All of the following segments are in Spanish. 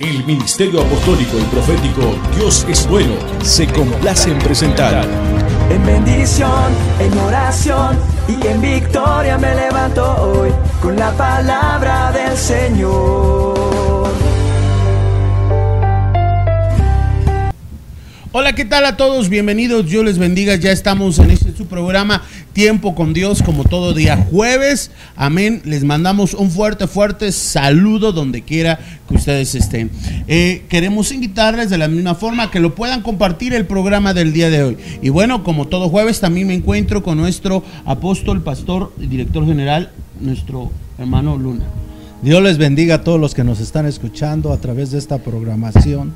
El Ministerio Apostólico y Profético Dios es Bueno se complace en presentar. En bendición, en oración y en victoria me levanto hoy con la palabra del Señor. Hola, ¿qué tal a todos? Bienvenidos, Dios les bendiga. Ya estamos en este su programa Tiempo con Dios, como todo día jueves. Amén. Les mandamos un fuerte, fuerte saludo donde quiera que ustedes estén. Eh, queremos invitarles de la misma forma que lo puedan compartir el programa del día de hoy. Y bueno, como todo jueves, también me encuentro con nuestro apóstol, pastor y director general, nuestro hermano Luna. Dios les bendiga a todos los que nos están escuchando a través de esta programación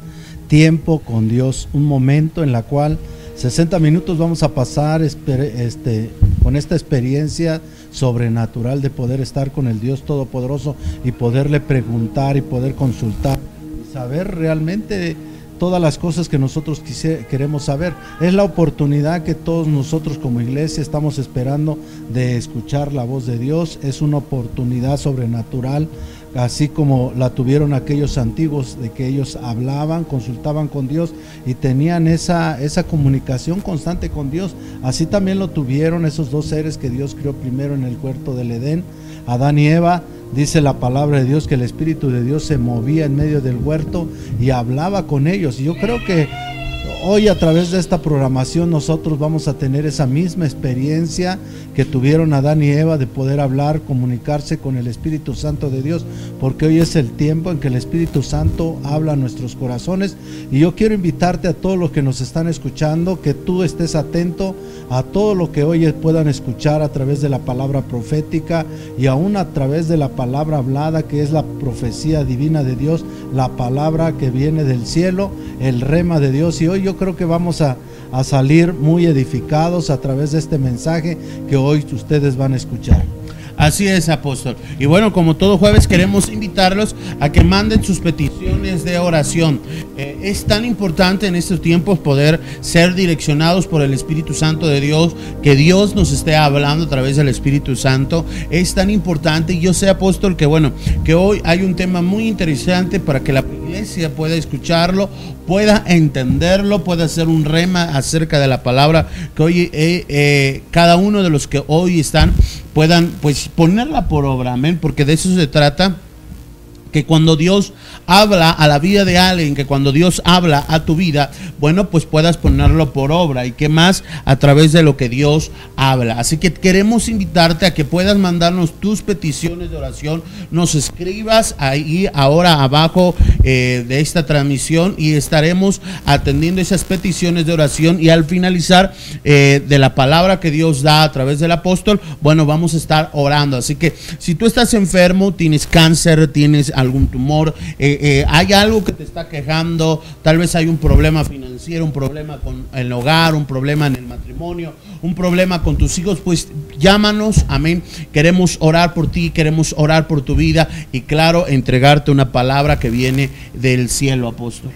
tiempo con Dios, un momento en la cual 60 minutos vamos a pasar este, con esta experiencia sobrenatural de poder estar con el Dios Todopoderoso y poderle preguntar y poder consultar y saber realmente todas las cosas que nosotros queremos saber. Es la oportunidad que todos nosotros como iglesia estamos esperando de escuchar la voz de Dios. Es una oportunidad sobrenatural así como la tuvieron aquellos antiguos, de que ellos hablaban, consultaban con Dios y tenían esa, esa comunicación constante con Dios. Así también lo tuvieron esos dos seres que Dios creó primero en el huerto del Edén, Adán y Eva. Dice la palabra de Dios que el Espíritu de Dios se movía en medio del huerto y hablaba con ellos. Y yo creo que hoy a través de esta programación nosotros vamos a tener esa misma experiencia que tuvieron Adán y Eva de poder hablar, comunicarse con el Espíritu Santo de Dios, porque hoy es el tiempo en que el Espíritu Santo habla a nuestros corazones. Y yo quiero invitarte a todos los que nos están escuchando, que tú estés atento a todo lo que hoy puedan escuchar a través de la palabra profética y aún a través de la palabra hablada, que es la profecía divina de Dios, la palabra que viene del cielo, el rema de Dios. Y hoy yo creo que vamos a, a salir muy edificados a través de este mensaje que hoy ustedes van a escuchar. Así es, apóstol. Y bueno, como todo jueves queremos invitarlos a que manden sus peticiones de oración. Eh, es tan importante en estos tiempos poder ser direccionados por el Espíritu Santo de Dios, que Dios nos esté hablando a través del Espíritu Santo. Es tan importante. Y yo sé, apóstol, que bueno, que hoy hay un tema muy interesante para que la iglesia pueda escucharlo, pueda entenderlo, pueda hacer un rema acerca de la palabra, que hoy eh, eh, cada uno de los que hoy están puedan pues ponerla por obra, amén, porque de eso se trata que cuando Dios habla a la vida de alguien, que cuando Dios habla a tu vida, bueno, pues puedas ponerlo por obra y que más a través de lo que Dios habla. Así que queremos invitarte a que puedas mandarnos tus peticiones de oración, nos escribas ahí ahora abajo eh, de esta transmisión y estaremos atendiendo esas peticiones de oración y al finalizar eh, de la palabra que Dios da a través del apóstol, bueno, vamos a estar orando. Así que si tú estás enfermo, tienes cáncer, tienes algún tumor, eh, eh, hay algo que te está quejando, tal vez hay un problema financiero, un problema con el hogar, un problema en el matrimonio, un problema con tus hijos, pues llámanos, amén. Queremos orar por ti, queremos orar por tu vida y claro, entregarte una palabra que viene del cielo, apóstol.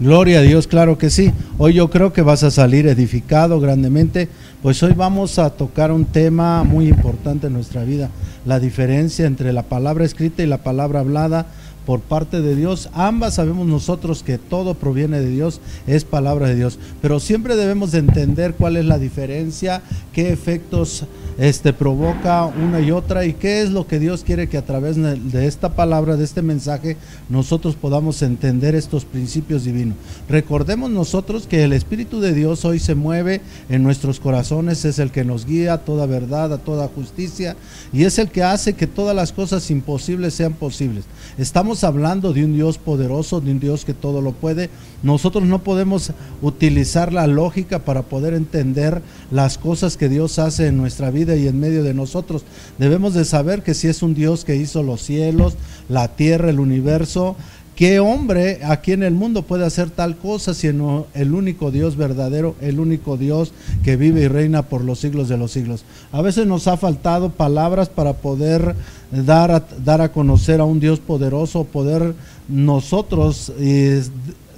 Gloria a Dios, claro que sí. Hoy yo creo que vas a salir edificado grandemente, pues hoy vamos a tocar un tema muy importante en nuestra vida, la diferencia entre la palabra escrita y la palabra hablada por parte de Dios. Ambas sabemos nosotros que todo proviene de Dios, es palabra de Dios, pero siempre debemos de entender cuál es la diferencia, qué efectos este, provoca una y otra y qué es lo que Dios quiere que a través de esta palabra, de este mensaje, nosotros podamos entender estos principios divinos. Recordemos nosotros que el Espíritu de Dios hoy se mueve en nuestros corazones, es el que nos guía a toda verdad, a toda justicia y es el que hace que todas las cosas imposibles sean posibles. Estamos hablando de un Dios poderoso, de un Dios que todo lo puede. Nosotros no podemos utilizar la lógica para poder entender las cosas que Dios hace en nuestra vida y en medio de nosotros. Debemos de saber que si es un Dios que hizo los cielos, la tierra, el universo, ¿Qué hombre aquí en el mundo puede hacer tal cosa sino el único Dios verdadero, el único Dios que vive y reina por los siglos de los siglos? A veces nos ha faltado palabras para poder dar a, dar a conocer a un Dios poderoso, poder nosotros eh,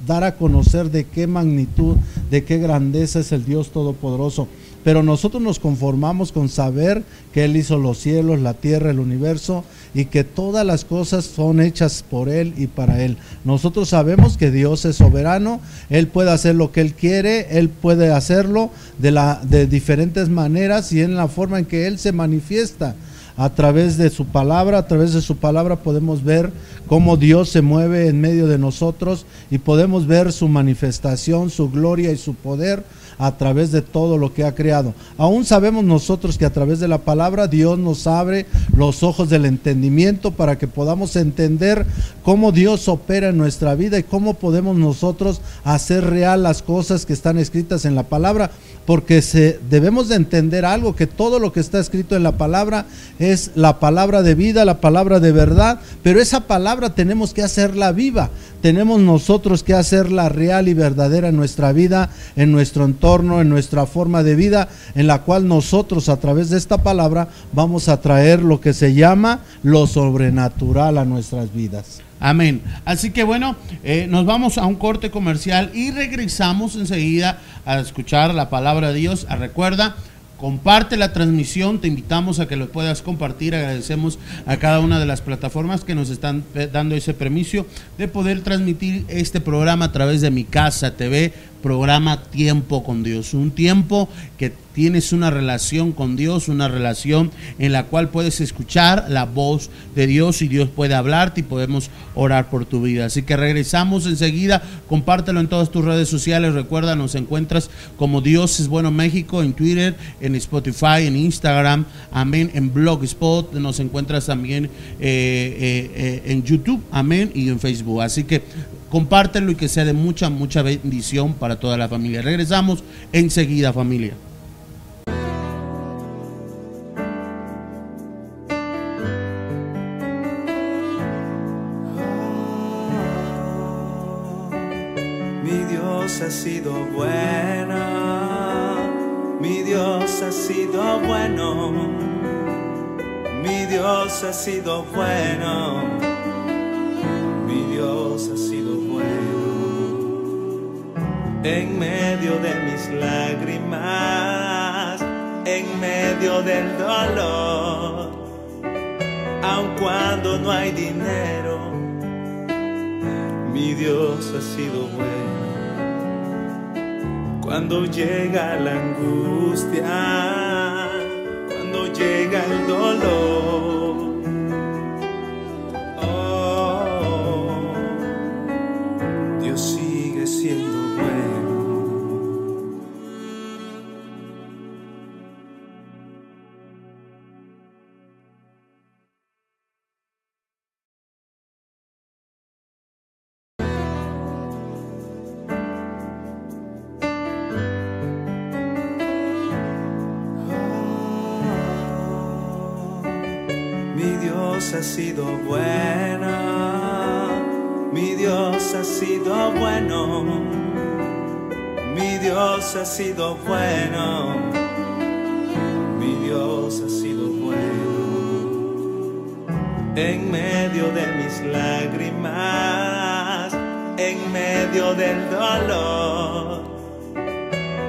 dar a conocer de qué magnitud, de qué grandeza es el Dios todopoderoso. pero nosotros nos conformamos con saber que Él hizo los cielos, la tierra, el universo y que todas las cosas son hechas por Él y para Él. Nosotros sabemos que Dios es soberano, Él puede hacer lo que Él quiere, Él puede hacerlo de, la, de diferentes maneras y en la forma en que Él se manifiesta a través de su palabra, a través de su palabra podemos ver cómo Dios se mueve en medio de nosotros y podemos ver su manifestación, su gloria y su poder a través de todo lo que ha creado. Aún sabemos nosotros que a través de la palabra Dios nos abre los ojos del entendimiento para que podamos entender cómo Dios opera en nuestra vida y cómo podemos nosotros hacer real las cosas que están escritas en la palabra, porque se, debemos de entender algo, que todo lo que está escrito en la palabra es la palabra de vida, la palabra de verdad, pero esa palabra tenemos que hacerla viva, tenemos nosotros que hacerla real y verdadera en nuestra vida, en nuestro entorno, en nuestra forma de vida, en la cual nosotros a través de esta palabra vamos a traer lo que se llama lo sobrenatural a nuestras vidas. Amén. Así que bueno, eh, nos vamos a un corte comercial y regresamos enseguida a escuchar la palabra de Dios. A recuerda, comparte la transmisión, te invitamos a que lo puedas compartir. Agradecemos a cada una de las plataformas que nos están eh, dando ese permiso de poder transmitir este programa a través de mi casa TV, programa Tiempo con Dios. Un tiempo que tienes una relación con Dios, una relación en la cual puedes escuchar la voz de Dios y Dios puede hablarte y podemos orar por tu vida. Así que regresamos enseguida, compártelo en todas tus redes sociales, recuerda, nos encuentras como Dios es bueno México en Twitter, en Spotify, en Instagram, amén, en Blogspot, nos encuentras también eh, eh, eh, en YouTube, amén, y en Facebook. Así que compártelo y que sea de mucha, mucha bendición para toda la familia. Regresamos enseguida familia.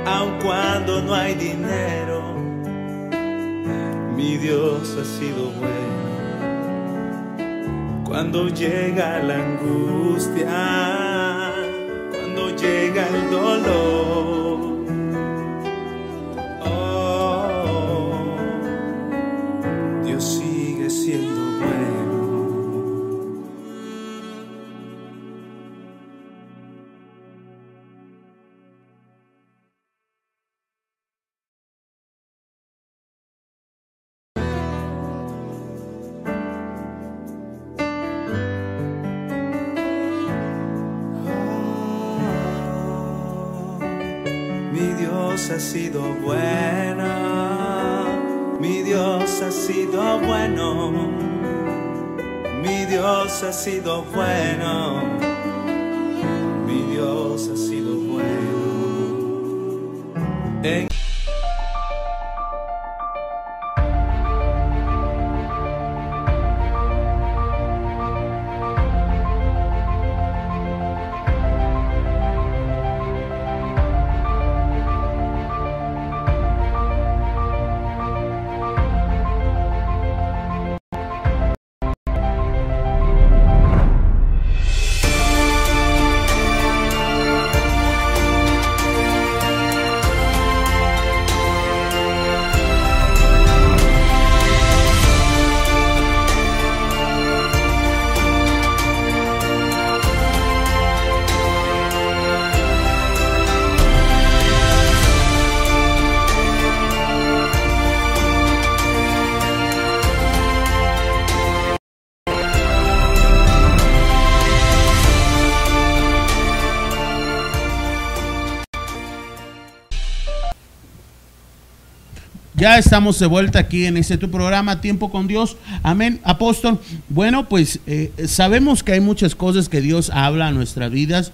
Aun cuando no hay dinero mi Dios ha sido bueno. Cuando llega la angustia, cuando llega el dolor, Ya estamos de vuelta aquí en este tu programa, Tiempo con Dios. Amén, apóstol. Bueno, pues eh, sabemos que hay muchas cosas que Dios habla a nuestras vidas.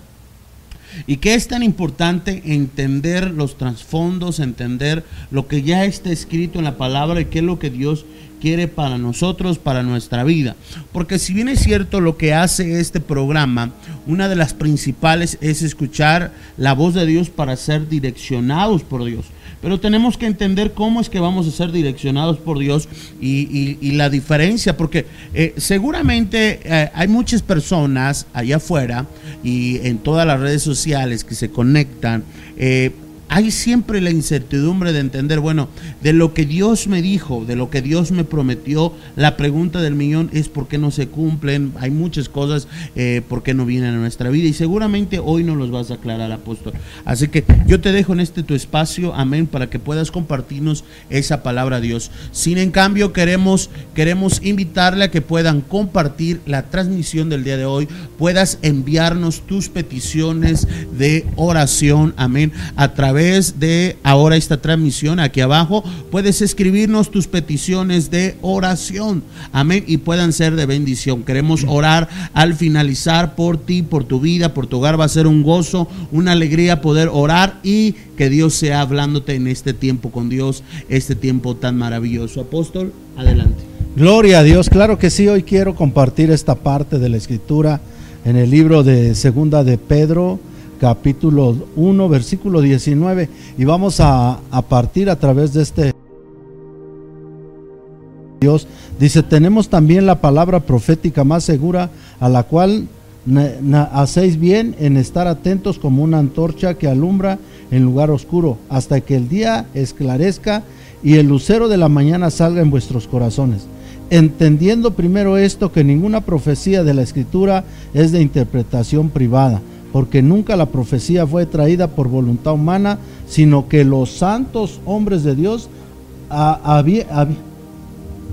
Y que es tan importante entender los trasfondos, entender lo que ya está escrito en la palabra y qué es lo que Dios quiere para nosotros, para nuestra vida. Porque si bien es cierto lo que hace este programa, una de las principales es escuchar la voz de Dios para ser direccionados por Dios. Pero tenemos que entender cómo es que vamos a ser direccionados por Dios y, la diferencia, porque eh, seguramente eh, hay muchas personas allá afuera y en todas las redes sociales que se conectan. Eh, hay siempre la incertidumbre de entender, bueno, de lo que Dios me dijo, de lo que Dios me prometió, la pregunta del millón es por qué no se cumplen, hay muchas cosas, eh, por qué no vienen a nuestra vida y seguramente hoy no los vas a aclarar, apóstol. Así que yo te dejo en este tu espacio, amén, para que puedas compartirnos esa palabra a Dios. Sin en cambio, queremos, queremos invitarle a que puedan compartir la transmisión del día de hoy, puedas enviarnos tus peticiones de oración, amén, a través de ahora esta transmisión aquí abajo, puedes escribirnos tus peticiones de oración. Amén. Y puedan ser de bendición. Queremos orar al finalizar por ti, por tu vida, por tu hogar. Va a ser un gozo, una alegría poder orar y que Dios sea hablándote en este tiempo con Dios, este tiempo tan maravilloso. Apóstol, adelante. Gloria a Dios, claro que sí, hoy quiero compartir esta parte de la escritura en el libro de Segunda de Pedro, capítulo 1, versículo 19. Y vamos a, partir a través de este Dios. Dice, tenemos también la palabra profética más segura, a la cual hacéis bien en estar atentos como una antorcha que alumbra en lugar oscuro, hasta que el día esclarezca y el lucero de la mañana salga en vuestros corazones. Entendiendo primero esto, que ninguna profecía de la escritura es de interpretación privada porque nunca la profecía fue traída por voluntad humana, sino que los santos hombres de Dios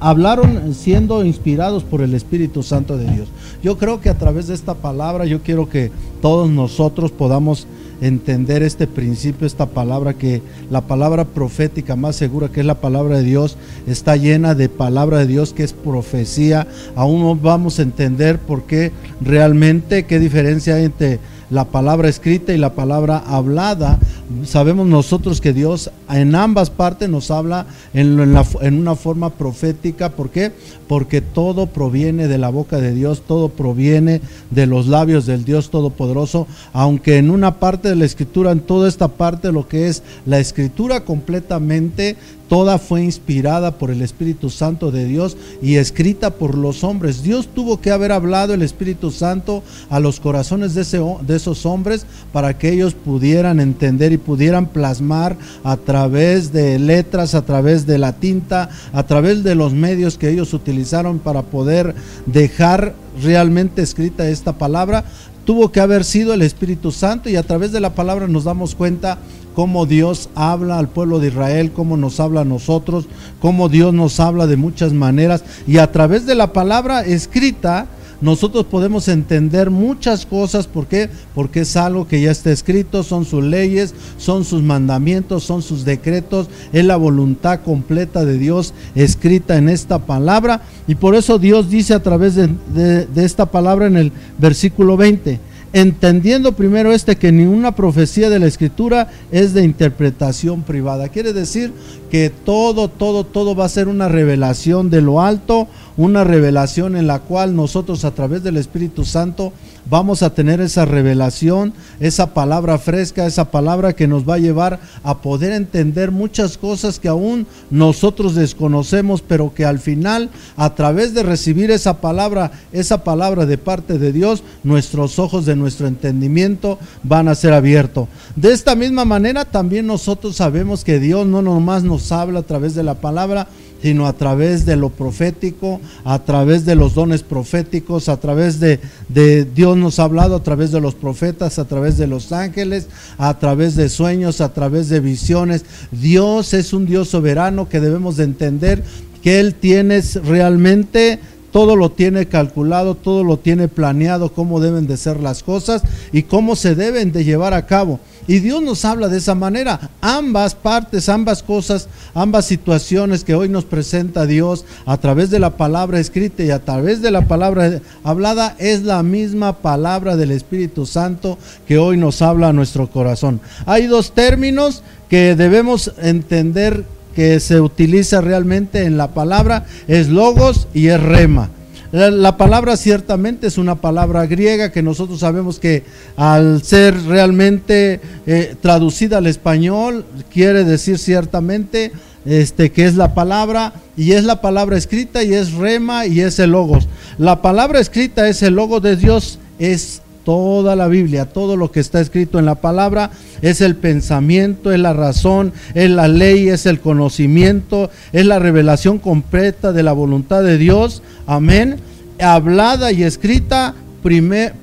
hablaron siendo inspirados por el Espíritu Santo de Dios. Yo creo que a través de esta palabra, yo quiero que todos nosotros podamos entender este principio, esta palabra, que la palabra profética más segura, que es la palabra de Dios, está llena de palabra de Dios, que es profecía. Aún no vamos a entender por qué realmente, qué diferencia hay entre la palabra escrita y la palabra hablada. Sabemos nosotros que Dios en ambas partes nos habla en, una forma profética. ¿Por qué? Porque todo proviene de la boca de Dios, todo proviene de los labios del Dios Todopoderoso. Aunque en una parte de la escritura, en toda esta parte, lo que es la escritura completamente Toda fue inspirada por el Espíritu Santo de Dios y escrita por los hombres. Dios tuvo que haber hablado el Espíritu Santo a los corazones de, de, esos hombres para que ellos pudieran entender y pudieran plasmar a través de letras, a través de la tinta, a través de los medios que ellos utilizaron para poder dejar realmente escrita esta palabra. Tuvo que haber sido el Espíritu Santo y a través de la palabra nos damos cuenta cómo Dios habla al pueblo de Israel, cómo nos habla a nosotros, cómo Dios nos habla de muchas maneras. Y a través de la palabra escrita, nosotros podemos entender muchas cosas. ¿Por qué? Porque es algo que ya está escrito, son sus leyes, son sus mandamientos, son sus decretos, es la voluntad completa de Dios escrita en esta palabra. Y por eso Dios dice a través de, de esta palabra en el versículo 20 entendiendo primero este que ninguna profecía de la escritura es de interpretación privada. Quiere decir que todo, todo, todo va a ser una revelación de lo alto, una revelación en la cual nosotros a través del Espíritu Santo vamos a tener esa revelación, esa palabra fresca, esa palabra que nos va a llevar a poder entender muchas cosas que aún nosotros desconocemos, pero que al final, a través de recibir esa palabra, esa palabra de parte de Dios, nuestros ojos de nuestro entendimiento van a ser abiertos. De esta misma manera, también nosotros sabemos que Dios no nomás nos habla a través de la palabra, sino a través de lo profético, a través de los dones proféticos, a través de, de, Dios nos ha hablado a través de los profetas, a través de los ángeles, a través de sueños, a través de visiones. Dios es un Dios soberano que debemos de entender que Él tiene realmente todo lo tiene calculado, todo lo tiene planeado, cómo deben de ser las cosas y cómo se deben de llevar a cabo. Y Dios nos habla de esa manera. Ambas partes, ambas cosas, ambas situaciones que hoy nos presenta Dios a través de la palabra escrita y a través de la palabra hablada es la misma palabra del Espíritu Santo que hoy nos habla a nuestro corazón. Hay dos términos que debemos entender que se utiliza realmente en la palabra, es logos y es rema. La, palabra ciertamente es una palabra griega que nosotros sabemos que al ser realmente eh, traducida al español quiere decir ciertamente este, que es la palabra y es la palabra escrita y es rema y es el logos. La palabra escrita es el logo de Dios, es toda la Biblia, todo lo que está escrito en la palabra es el pensamiento, es la razón, es la ley, es el conocimiento, es la revelación completa de la voluntad de Dios. Amén. Hablada y escrita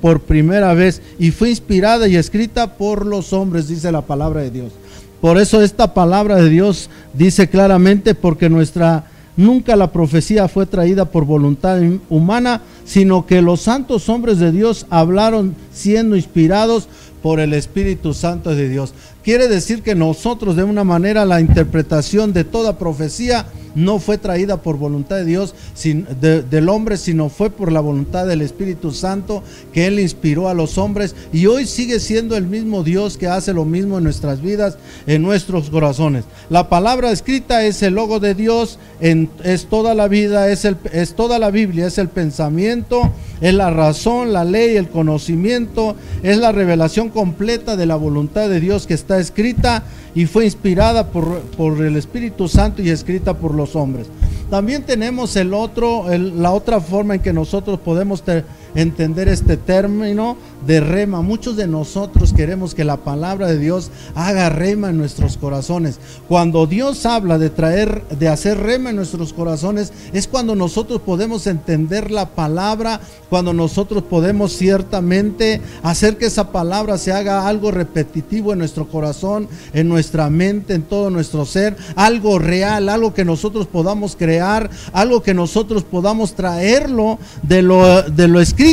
por primera vez y fue inspirada y escrita por los hombres, dice la palabra de Dios. Por eso esta palabra de Dios dice claramente porque nuestra nunca la profecía fue traída por voluntad humana, sino que los santos hombres de Dios hablaron siendo inspirados por el Espíritu Santo de Dios. Quiere decir que nosotros de una manera la interpretación de toda profecía no fue traída por voluntad de Dios, del hombre, sino fue por la voluntad del Espíritu Santo que Él inspiró a los hombres y hoy sigue siendo el mismo Dios que hace lo mismo en nuestras vidas, en nuestros corazones. La palabra escrita es el logo de Dios, es toda la vida, es, es toda la Biblia, es el pensamiento, es la razón, la ley, el conocimiento, es la revelación completa de la voluntad de Dios que está escrita y fue inspirada por, por el Espíritu Santo y escrita por los hombres. También tenemos el otro, la otra forma en que nosotros podemos entender este término de rema. Muchos de nosotros queremos que la palabra de Dios haga rema en nuestros corazones. Cuando Dios habla de traer, de hacer rema en nuestros corazones, es cuando nosotros podemos entender la palabra, cuando nosotros podemos ciertamente hacer que esa palabra se haga algo repetitivo en nuestro corazón, en nuestra mente, en todo nuestro ser, algo real, algo que nosotros podamos crear, algo que nosotros podamos traerlo de lo, de lo escrito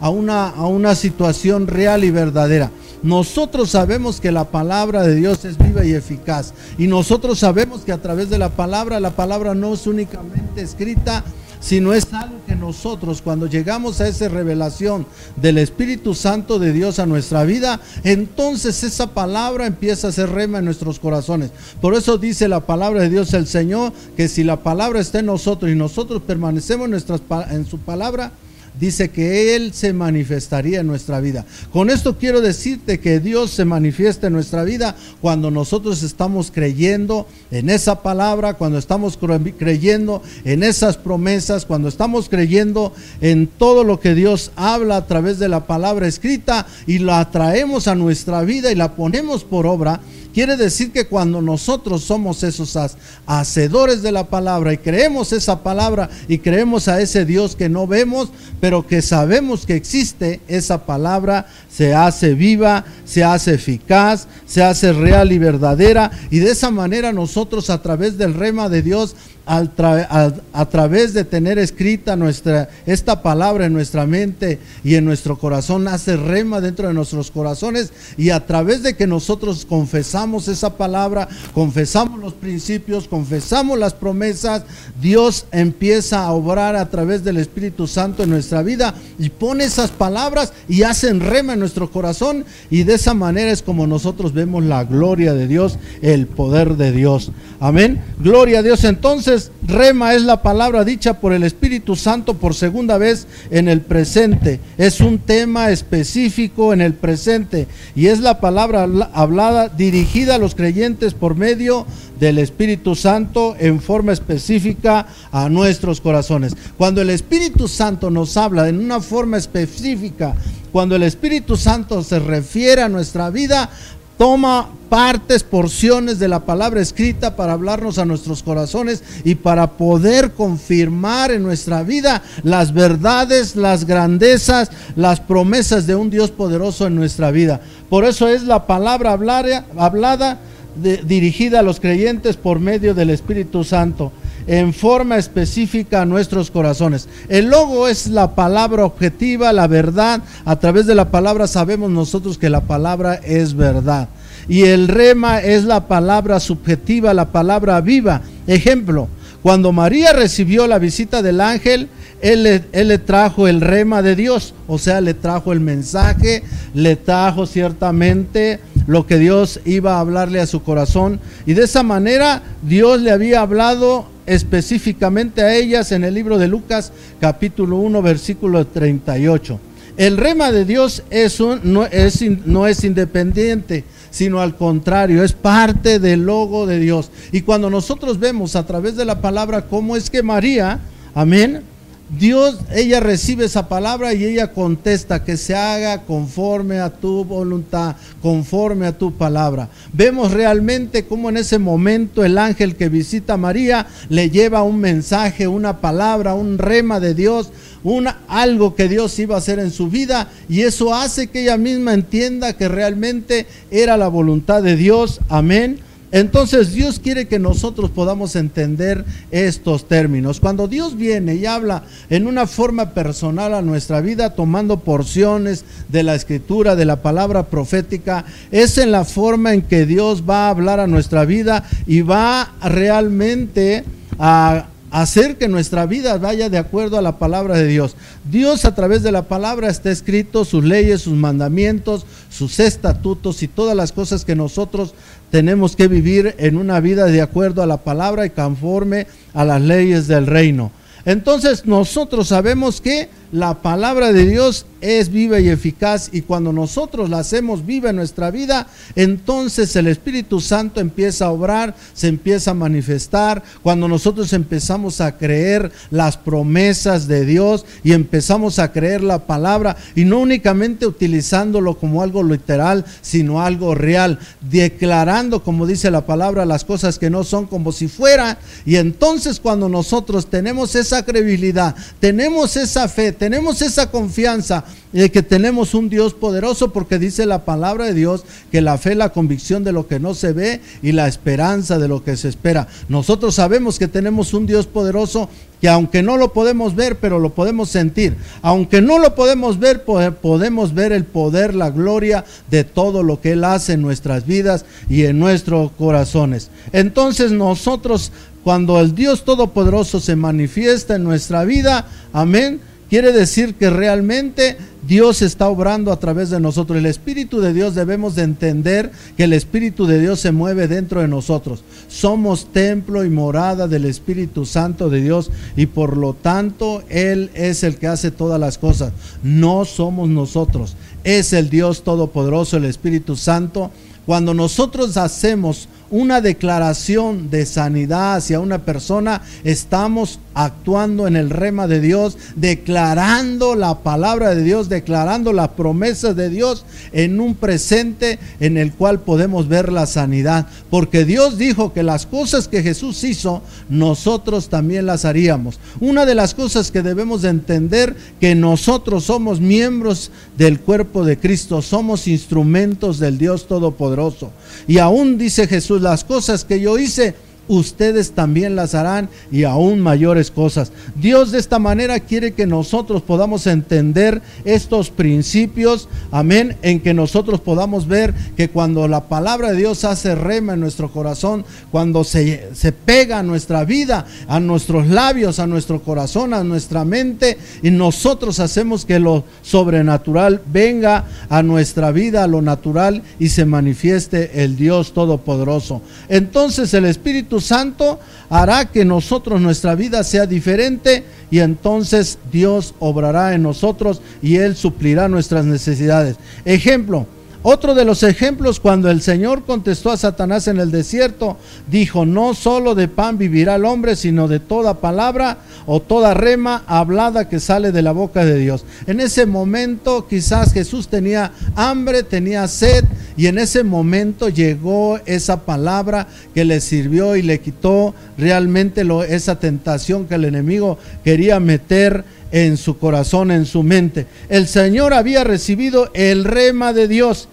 a una, a una situación real y verdadera. Nosotros sabemos que la palabra de Dios es viva y eficaz. Y nosotros sabemos que a través de la palabra, la palabra no es únicamente escrita, sino es algo que nosotros cuando llegamos a esa revelación del Espíritu Santo de Dios a nuestra vida, entonces esa palabra empieza a ser rema en nuestros corazones. Por eso dice la palabra de Dios el Señor, que si la palabra está en nosotros y nosotros permanecemos en, nuestras, en su palabra, dice que Él se manifestaría en nuestra vida. Con esto quiero decirte que Dios se manifiesta en nuestra vida cuando nosotros estamos creyendo en esa palabra, cuando estamos creyendo en esas promesas, cuando estamos creyendo en todo lo que Dios habla a través de la palabra escrita y la traemos a nuestra vida y la ponemos por obra Quiere decir que cuando nosotros somos esos hacedores de la palabra y creemos esa palabra y creemos a ese Dios que no vemos, pero que sabemos que existe, esa palabra se hace viva, se hace eficaz, se hace real y verdadera. Y de esa manera nosotros a través del rema de Dios a, través de tener escrita nuestra, esta palabra en nuestra mente y en nuestro corazón, hace rema dentro de nuestros corazones y a través de que nosotros confesamos esa palabra, confesamos los principios, confesamos las promesas, Dios empieza a obrar a través del Espíritu Santo en nuestra vida y pone esas palabras y hacen rema en nuestro corazón y de esa manera es como nosotros vemos la gloria de Dios, el poder de Dios. Amén. Gloria a Dios entonces rema es la palabra dicha por el Espíritu Santo por segunda vez en el presente. Es un tema específico en el presente y es la palabra hablada dirigida a los creyentes por medio del Espíritu Santo en forma específica a nuestros corazones. Cuando el Espíritu Santo nos habla en una forma específica, cuando el Espíritu Santo se refiere a nuestra vida, toma partes, porciones de la palabra escrita para hablarnos a nuestros corazones y para poder confirmar en nuestra vida las verdades, las grandezas, las promesas de un Dios poderoso en nuestra vida. Por eso es la palabra hablada, dirigida a los creyentes por medio del Espíritu Santo. En forma específica a nuestros corazones. El logo es la palabra objetiva, la verdad. A través de la palabra sabemos nosotros que la palabra es verdad. Y el rema es la palabra subjetiva, la palabra viva. Ejemplo, cuando María recibió la visita del ángel, él le, trajo el rema de Dios, o sea, le trajo el mensaje, le trajo ciertamente lo que Dios iba a hablarle a su corazón. Y de esa manera Dios le había hablado específicamente a ellas en el libro de Lucas capítulo 1 versículo 38. El rema de Dios es no, es, no es independiente, sino al contrario, es parte del logo de Dios. Y cuando nosotros vemos a través de la palabra cómo es que María, amén, Dios, ella recibe esa palabra y ella contesta que se haga conforme a tu voluntad, conforme a tu palabra. Vemos realmente cómo en ese momento el ángel que visita a María le lleva un mensaje, una palabra, un rema de Dios, una, algo que Dios iba a hacer en su vida y eso hace que ella misma entienda que realmente era la voluntad de Dios. Amén entonces Dios quiere que nosotros podamos entender estos términos. Cuando Dios viene y habla en una forma personal a nuestra vida, tomando porciones de la escritura, de la palabra profética, es en la forma en que Dios va a hablar a nuestra vida y va realmente a hacer que nuestra vida vaya de acuerdo a la palabra de Dios. Dios a través de la palabra está escrito sus leyes, sus mandamientos, sus estatutos y todas las cosas que nosotros tenemos que vivir en una vida de acuerdo a la palabra y conforme a las leyes del reino. Entonces nosotros sabemos que la palabra de Dios es viva y eficaz y cuando nosotros la hacemos viva en nuestra vida, entonces el Espíritu Santo empieza a obrar, se empieza a manifestar. Cuando nosotros empezamos a creer las promesas de Dios y empezamos a creer la palabra y no únicamente utilizándolo como algo literal, sino algo real, declarando, como dice la palabra, las cosas que no son como si fueran. Y entonces cuando nosotros tenemos esa credibilidad, tenemos esa fe, tenemos esa confianza de que tenemos un Dios poderoso porque dice la palabra de Dios que la fe la convicción de lo que no se ve y la esperanza de lo que se espera. Nosotros sabemos que tenemos un Dios poderoso que aunque no lo podemos ver, pero lo podemos sentir. Aunque no lo podemos ver, podemos ver el poder, la gloria de todo lo que Él hace en nuestras vidas y en nuestros corazones. Entonces nosotros, cuando el Dios Todopoderoso se manifiesta en nuestra vida, amén Quiere decir que realmente Dios está obrando a través de nosotros. El Espíritu de Dios debemos de entender que el Espíritu de Dios se mueve dentro de nosotros. Somos templo y morada del Espíritu Santo de Dios y por lo tanto Él es el que hace todas las cosas. No somos nosotros. Es el Dios Todopoderoso, el Espíritu Santo. Cuando nosotros hacemos una declaración de sanidad hacia una persona, estamos actuando en el rema de Dios, declarando la palabra de Dios, declarando las promesas de Dios en un presente en el cual podemos ver la sanidad. Porque Dios dijo que las cosas que Jesús hizo, nosotros también las haríamos. Una de las cosas que debemos de entender que nosotros somos miembros del cuerpo de Cristo, somos instrumentos del Dios Todopoderoso. Y aún dice Jesús, las cosas que yo hice, ustedes también las harán y aún mayores cosas. Dios de esta manera quiere que nosotros podamos entender estos principios, amén, en que nosotros podamos ver que cuando la palabra de Dios hace rema en nuestro corazón, cuando se, se pega a nuestra vida, a nuestros labios, a nuestro corazón, a nuestra mente, y nosotros hacemos que lo sobrenatural venga a nuestra vida, a lo natural, y se manifieste el Dios Todopoderoso. Entonces el Espíritu Santo hará que nosotros, nuestra vida sea diferente y entonces Dios obrará en nosotros y Él suplirá nuestras necesidades. Ejemplo, otro de los ejemplos, cuando el Señor contestó a Satanás en el desierto, dijo, no solo de pan vivirá el hombre, sino de toda palabra o toda rema hablada que sale de la boca de Dios. En ese momento quizás Jesús tenía hambre, tenía sed, y en ese momento llegó esa palabra que le sirvió y le quitó realmente esa tentación que el enemigo quería meter en su corazón, en su mente. El Señor había recibido el rema de Dios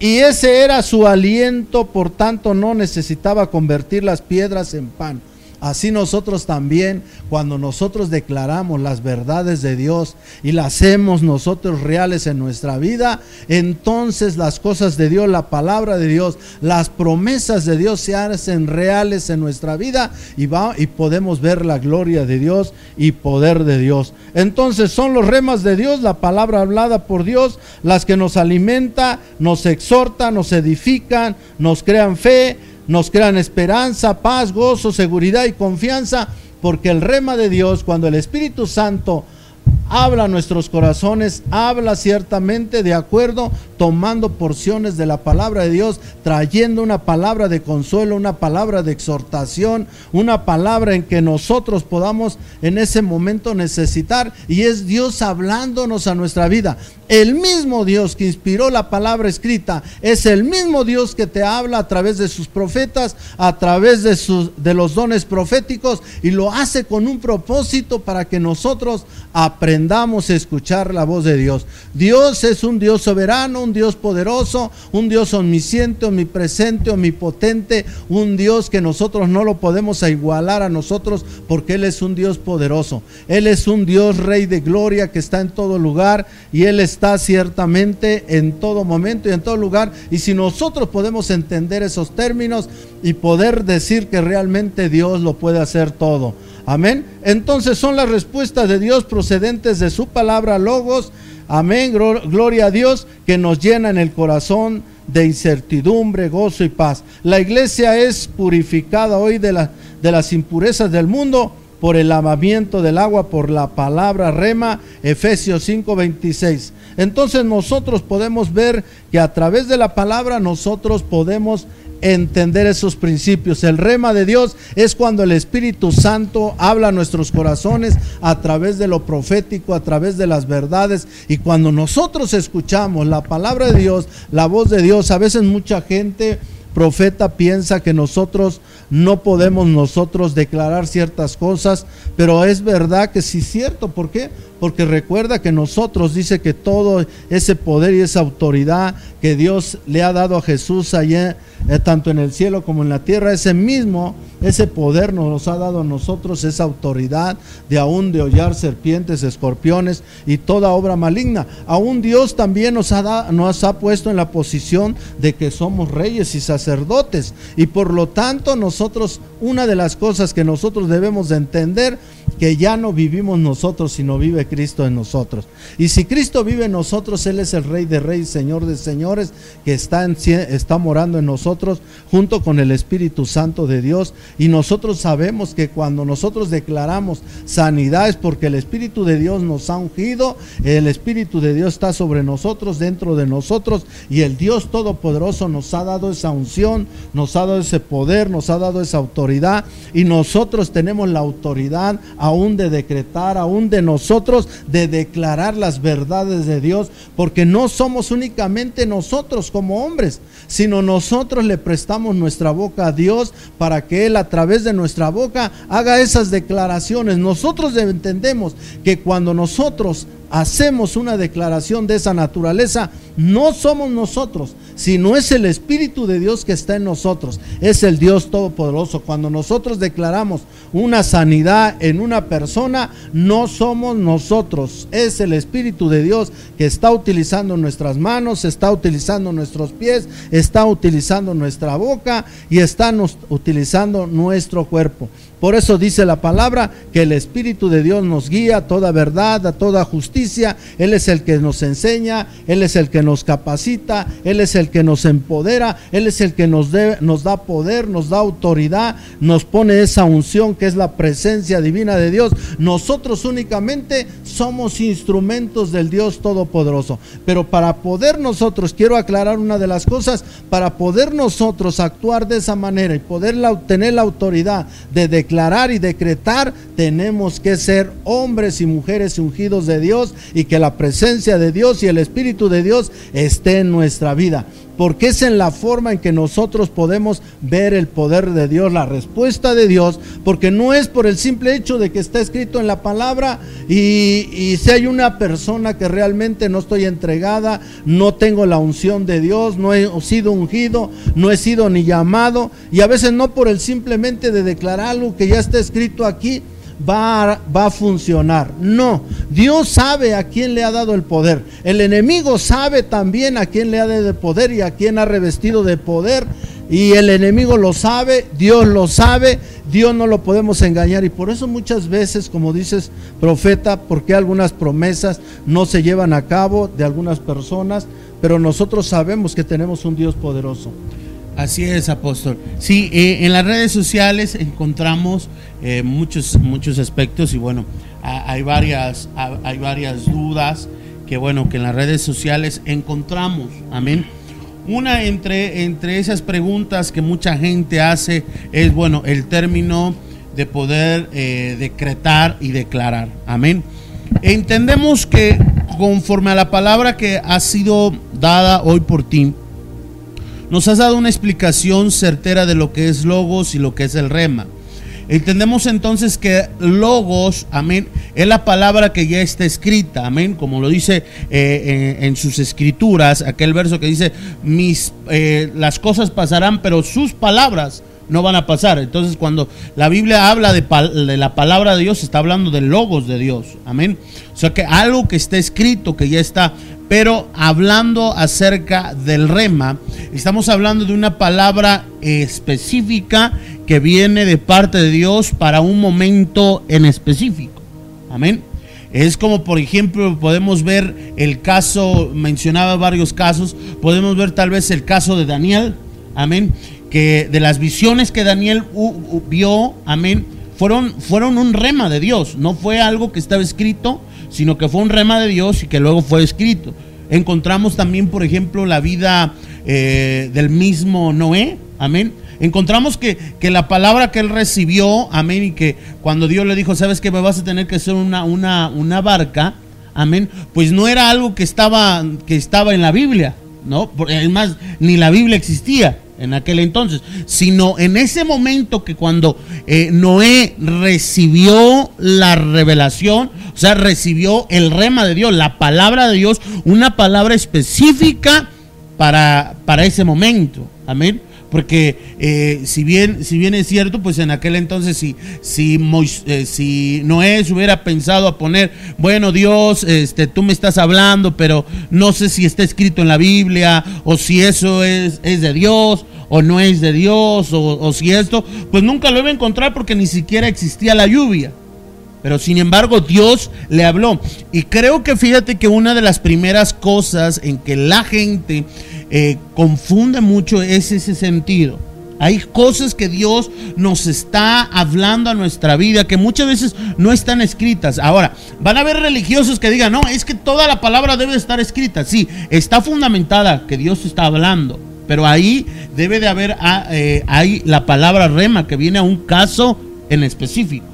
y ese era su aliento, por tanto no necesitaba convertir las piedras en pan. Así nosotros también, cuando nosotros declaramos las verdades de Dios y las hacemos nosotros reales en nuestra vida, entonces las cosas de Dios, la palabra de Dios, las promesas de Dios se hacen reales en nuestra vida y, y podemos ver la gloria de Dios y poder de Dios. Entonces son los remas de Dios, la palabra hablada por Dios, las que nos alimenta, nos exhorta, nos edifican, nos crean fe, nos crean esperanza, paz, gozo, seguridad y confianza, porque el rema de Dios, cuando el Espíritu Santo habla a nuestros corazones, habla ciertamente de acuerdo, tomando porciones de la palabra de Dios, trayendo una palabra de consuelo, una palabra de exhortación, una palabra en que nosotros podamos en ese momento necesitar, y es Dios hablándonos a nuestra vida. El mismo Dios que inspiró la palabra escrita es el mismo Dios que te habla a través de sus profetas, a través de, sus, de los dones proféticos y lo hace con un propósito para que nosotros aprendamos a escuchar la voz de Dios. Dios es un Dios soberano, un Dios poderoso, un Dios omnisciente, omnipresente, omnipotente, un Dios que nosotros no lo podemos igualar a nosotros porque Él es un Dios poderoso. Él es un Dios rey de gloria que está en todo lugar y Él es está ciertamente en todo momento y en todo lugar. Y si nosotros podemos entender esos términos y poder decir que realmente Dios lo puede hacer todo. Amén. Entonces son las respuestas de Dios procedentes de su palabra logos. Amén. Gloria a Dios que nos llena en el corazón de incertidumbre, gozo y paz. La iglesia es purificada hoy de, de las impurezas del mundo por el lavamiento del agua, por la palabra rema, Efesios 5:26. Entonces nosotros podemos ver que a través de la palabra nosotros podemos entender esos principios. El rema de Dios es cuando el Espíritu Santo habla a nuestros corazones a través de lo profético, a través de las verdades. Y cuando nosotros escuchamos la palabra de Dios, la voz de Dios, a veces mucha gente profeta piensa que nosotros no podemos nosotros declarar ciertas cosas, pero es verdad que sí cierto. ¿Por qué? Porque recuerda que nosotros dice que todo ese poder y esa autoridad que Dios le ha dado a Jesús allá, eh, tanto en el cielo como en la tierra, ese mismo, ese poder nos ha dado a nosotros, esa autoridad de aún de hollar serpientes, escorpiones y toda obra maligna. Aún Dios también nos ha, nos ha puesto en la posición de que somos reyes y sacerdotes. Y por lo tanto nosotros, una de las cosas que nosotros debemos de entender, que ya no vivimos nosotros, sino vive Cristo en nosotros. Y si Cristo vive en nosotros, Él es el Rey de Reyes, Señor de Señores, que está, en, está morando en nosotros junto con el Espíritu Santo de Dios. Y nosotros sabemos que cuando nosotros declaramos sanidad es porque el Espíritu de Dios nos ha ungido, el Espíritu de Dios está sobre nosotros, dentro de nosotros, y el Dios Todopoderoso nos ha dado esa unción, nos ha dado ese poder, nos ha dado esa autoridad, y nosotros tenemos la autoridad aún de decretar, aún de nosotros de declarar las verdades de Dios, porque no somos únicamente nosotros como hombres, sino nosotros le prestamos nuestra boca a Dios para que Él a través de nuestra boca haga esas declaraciones. Nosotros entendemos que cuando nosotros hacemos una declaración de esa naturaleza, no somos nosotros, sino es el Espíritu de Dios que está en nosotros, es el Dios Todopoderoso. Cuando nosotros declaramos una sanidad en una persona, no somos nosotros, es el Espíritu de Dios que está utilizando nuestras manos, está utilizando nuestros pies, está utilizando nuestra boca y está utilizando nuestro cuerpo. Por eso dice la palabra que el Espíritu de Dios nos guía a toda verdad, a toda justicia. Él es el que nos enseña, Él es el que nos capacita, Él es el que nos empodera, Él es el que nos, nos da poder, nos da autoridad, nos pone esa unción que es la presencia divina de Dios. Nosotros únicamente somos instrumentos del Dios Todopoderoso. Pero para poder nosotros, quiero aclarar una de las cosas, para poder nosotros actuar de esa manera y poder tener la autoridad de declarar declarar y decretar, tenemos que ser hombres y mujeres ungidos de Dios y que la presencia de Dios y el Espíritu de Dios esté en nuestra vida. Porque es en la forma en que nosotros podemos ver el poder de Dios, la respuesta de Dios, porque no es por el simple hecho de que está escrito en la palabra y, si hay una persona que realmente no estoy entregada, no tengo la unción de Dios, no he sido ungido, no he sido ni llamado, y a veces no por el simplemente de declarar algo que ya está escrito aquí, va a, va a funcionar. No, Dios sabe a quién le ha dado el poder. El enemigo sabe también a quién le ha dado el poder y a quién ha revestido de poder. Y el enemigo lo sabe, Dios lo sabe, Dios no lo podemos engañar. Y por eso muchas veces, como dices, profeta, porque algunas promesas no se llevan a cabo de algunas personas, pero nosotros sabemos que tenemos un Dios poderoso. Así es, apóstol. Sí, eh, en las redes sociales encontramos eh, muchos, muchos aspectos y bueno, hay varias, hay varias dudas que bueno, que en las redes sociales encontramos. Amén. Una entre, entre esas preguntas que mucha gente hace es, bueno, el término de poder eh, decretar y declarar. Amén. Entendemos que conforme a la palabra que ha sido dada hoy por ti, nos has dado una explicación certera de lo que es logos y lo que es el rema. Entendemos entonces que logos, amén, es la palabra que ya está escrita, amén, como lo dice eh, en, sus escrituras, aquel verso que dice, mis, eh, las cosas pasarán, pero sus palabras no van a pasar. Entonces cuando la Biblia habla de, de la palabra de Dios, está hablando de logos de Dios, amén. O sea que algo que está escrito, que ya está, pero hablando acerca del rema, estamos hablando de una palabra específica que viene de parte de Dios para un momento en específico. Amén. Es como, por ejemplo, podemos ver el caso, mencionaba varios casos, podemos ver tal vez el caso de Daniel, amén, que de las visiones que Daniel vio, amén, fueron, fueron un rema de Dios, no fue algo que estaba escrito, sino que fue un rema de Dios y que luego fue escrito. Encontramos también, por ejemplo, la vida eh, del mismo Noé, amén. Encontramos que, que la palabra que él recibió, amén, y que cuando Dios le dijo, sabes que me vas a tener que hacer una, una, una barca, amén, pues no era algo que estaba, que estaba en la Biblia, ¿no? Es ni la Biblia existía en aquel entonces, sino en ese momento que cuando eh, Noé recibió la revelación, o sea, recibió el rema de Dios, la palabra de Dios, una palabra específica para, para ese momento, amén. Porque eh, si bien si bien es cierto, pues en aquel entonces si si, Mois- eh, si Noé hubiera pensado a poner, bueno Dios, este tú me estás hablando, pero no sé si está escrito en la Biblia o si eso es, es de Dios o no es de Dios o, o si esto, pues nunca lo iba a encontrar porque ni siquiera existía la lluvia. Pero sin embargo Dios le habló. Y creo que fíjate que una de las primeras cosas en que la gente eh, confunde mucho es ese sentido. Hay cosas que Dios nos está hablando a nuestra vida que muchas veces no están escritas. Ahora, van a haber religiosos que digan, no, es que toda la palabra debe estar escrita. Sí, está fundamentada que Dios está hablando. Pero ahí debe de haber ah, eh, la palabra rema que viene a un caso en específico.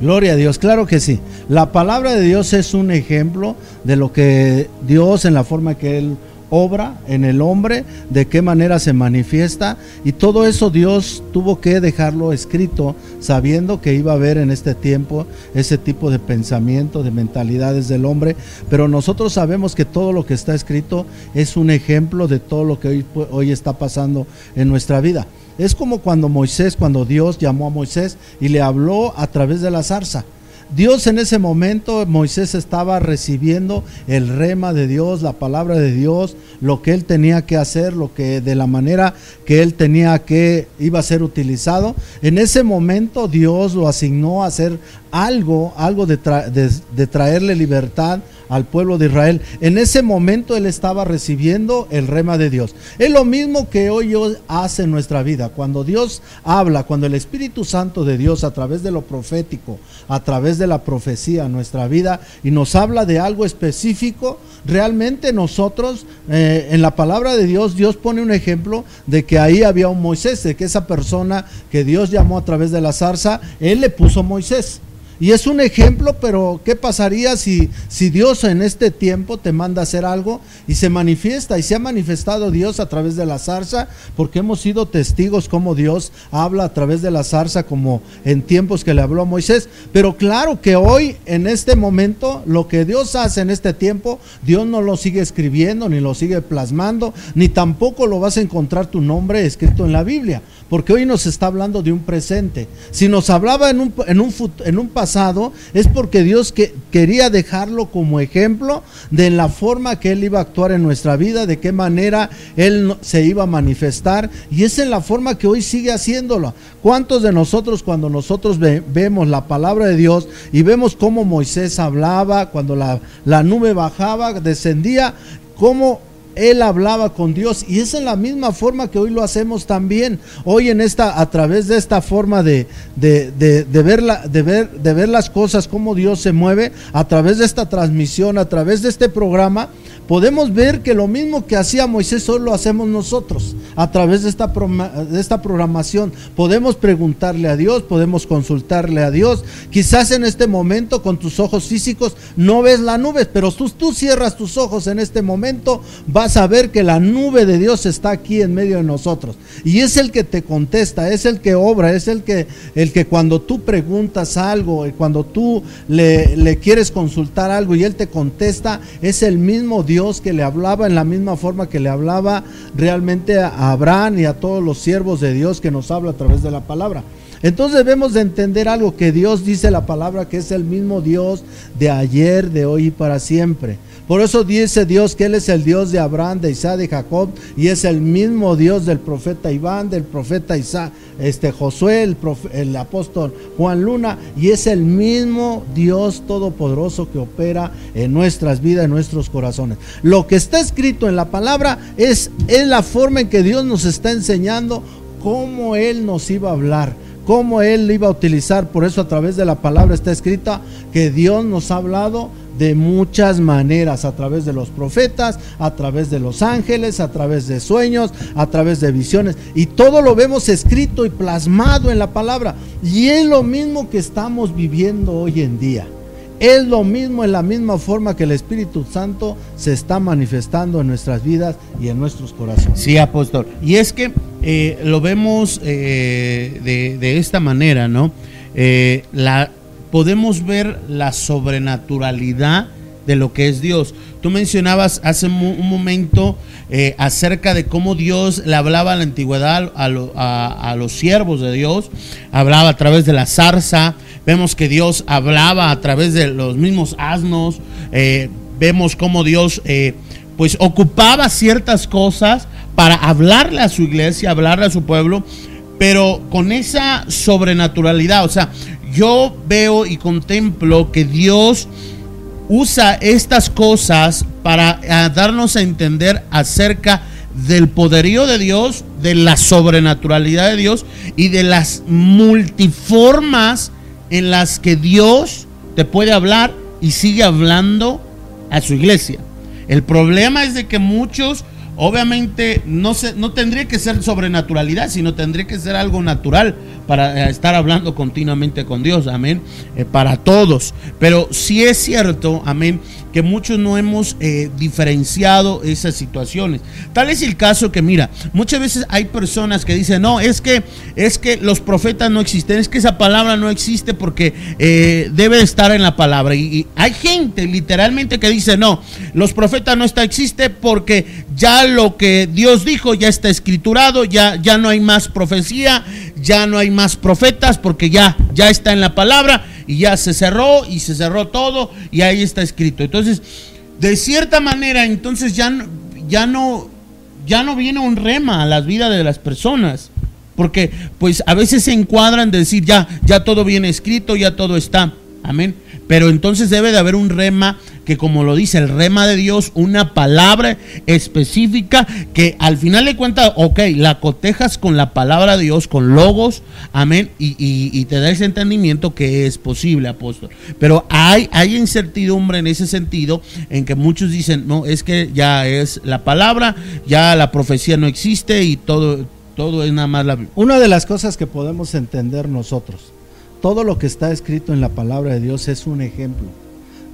Gloria a Dios, claro que sí. La palabra de Dios es un ejemplo de lo que Dios en la forma que Él obra en el hombre, de qué manera se manifiesta y todo eso Dios tuvo que dejarlo escrito sabiendo que iba a haber en este tiempo ese tipo de pensamiento, de mentalidades del hombre, pero nosotros sabemos que todo lo que está escrito es un ejemplo de todo lo que hoy, hoy está pasando en nuestra vida. Es como cuando Moisés, cuando Dios llamó a Moisés y le habló a través de la zarza. Dios en ese momento, Moisés estaba recibiendo el rema de Dios, la palabra de Dios, lo que él tenía que hacer, lo que de la manera que él tenía que iba a ser utilizado. En ese momento Dios lo asignó a hacer algo, algo de, de traerle libertad al pueblo de Israel. En ese momento él estaba recibiendo el rema de Dios. Es lo mismo que hoy hace en nuestra vida. Cuando Dios habla, cuando el Espíritu Santo de Dios a través de lo profético, a través de la profecía en nuestra vida y nos habla de algo específico, realmente nosotros eh, en la palabra de Dios, Dios pone un ejemplo de que ahí había un Moisés, de que esa persona que Dios llamó a través de la zarza, él le puso Moisés. Y es un ejemplo, pero ¿qué pasaría si, si Dios en este tiempo te manda a hacer algo y se manifiesta? Y se ha manifestado Dios a través de la zarza, porque hemos sido testigos como Dios habla a través de la zarza, como en tiempos que le habló a Moisés. Pero claro que hoy, en este momento, lo que Dios hace en este tiempo, Dios no lo sigue escribiendo, ni lo sigue plasmando, ni tampoco lo vas a encontrar tu nombre escrito en la Biblia porque hoy nos está hablando de un presente. Si nos hablaba en un, en un, en un pasado, es porque Dios que, quería dejarlo como ejemplo de la forma que Él iba a actuar en nuestra vida, de qué manera Él se iba a manifestar, y es en la forma que hoy sigue haciéndolo. ¿Cuántos de nosotros cuando nosotros vemos la palabra de Dios y vemos cómo Moisés hablaba, cuando la, la nube bajaba, descendía, cómo él hablaba con Dios y es en la misma forma que hoy lo hacemos también. Hoy en esta, a través de esta forma de, de, de, ver, de, ver, de ver las cosas, cómo Dios se mueve, a través de esta transmisión, a través de este programa, podemos ver que lo mismo que hacía Moisés hoy lo hacemos nosotros a través de esta, de esta programación. Podemos preguntarle a Dios, podemos consultarle a Dios. Quizás en este momento con tus ojos físicos no ves la nube, pero tú, tú cierras tus ojos en este momento, vas a ver que la nube de Dios está aquí en medio de nosotros. Y es el que te contesta, es el que obra, es el que, el que cuando tú preguntas algo, cuando tú le, le quieres consultar algo y Él te contesta, es el mismo Dios Dios que le hablaba en la misma forma que le hablaba realmente a Abraham y a todos los siervos de Dios que nos habla a través de la palabra. Entonces debemos de entender algo que Dios dice la palabra que es el mismo Dios de ayer, de hoy y para siempre. Por eso dice Dios que Él es el Dios de Abraham, de Isaac, de Jacob, y es el mismo Dios del profeta Iván, del profeta Isaac, este Josué, el, el apóstol Juan Luna, y es el mismo Dios todopoderoso que opera en nuestras vidas, en nuestros corazones. Lo que está escrito en la palabra es, es la forma en que Dios nos está enseñando cómo Él nos iba a hablar cómo Él iba a utilizar. Por eso a través de la palabra está escrita que Dios nos ha hablado de muchas maneras, a través de los profetas, a través de los ángeles, a través de sueños, a través de visiones. Y todo lo vemos escrito y plasmado en la palabra. Y es lo mismo que estamos viviendo hoy en día. Es lo mismo en la misma forma que el Espíritu Santo se está manifestando en nuestras vidas y en nuestros corazones. Sí, apóstol. Y es que eh, lo vemos eh, de, esta manera, ¿no? Eh, la, podemos ver la sobrenaturalidad de lo que es Dios. Tú mencionabas hace un momento acerca de cómo Dios le hablaba en la antigüedad a, los siervos de Dios, hablaba a través de la zarza, vemos que Dios hablaba a través de los mismos asnos, eh, vemos cómo Dios eh, pues ocupaba ciertas cosas para hablarle a su iglesia, hablarle a su pueblo, pero con esa sobrenaturalidad, o sea, yo veo y contemplo que Dios usa estas cosas para eh, darnos a entender acerca del poderío de Dios, de la sobrenaturalidad de Dios y de las multiformas en las que Dios te puede hablar y sigue hablando a su iglesia. El problema es de que muchos obviamente no, se, no tendría que ser sobrenaturalidad, sino tendría que ser algo natural para eh, estar hablando continuamente con Dios, amén, eh, para todos. Pero sí es cierto, amén, que muchos no hemos eh, diferenciado esas situaciones. Tal es el caso que, mira, muchas veces hay personas que dicen, no, es que, es que los profetas no existen, es que esa palabra no existe porque debe estar en la palabra. Y, hay gente literalmente que dice, no, los profetas no está, existe porque ya lo que Dios dijo ya está escriturado, ya, ya no hay más profecía, ya no hay más profetas porque ya, ya está en la palabra y ya se cerró y se cerró todo y ahí está escrito. Entonces, de cierta manera, entonces ya, ya no ya no viene un rema a las vidas de las personas, porque pues a veces se encuadran de decir ya ya todo viene escrito, ya todo está. Amén. Pero entonces debe de haber un rema que como lo dice el rema de Dios, una palabra específica que al final de cuentas, ok, la cotejas con la palabra de Dios, con logos, amén, y, te da ese entendimiento que es posible, apóstol. Pero hay, hay incertidumbre en ese sentido, en que muchos dicen, no, es que ya es la palabra, ya la profecía no existe y todo, todo es nada más la... Una de las cosas que podemos entender nosotros, todo lo que está escrito en la palabra de Dios es un ejemplo,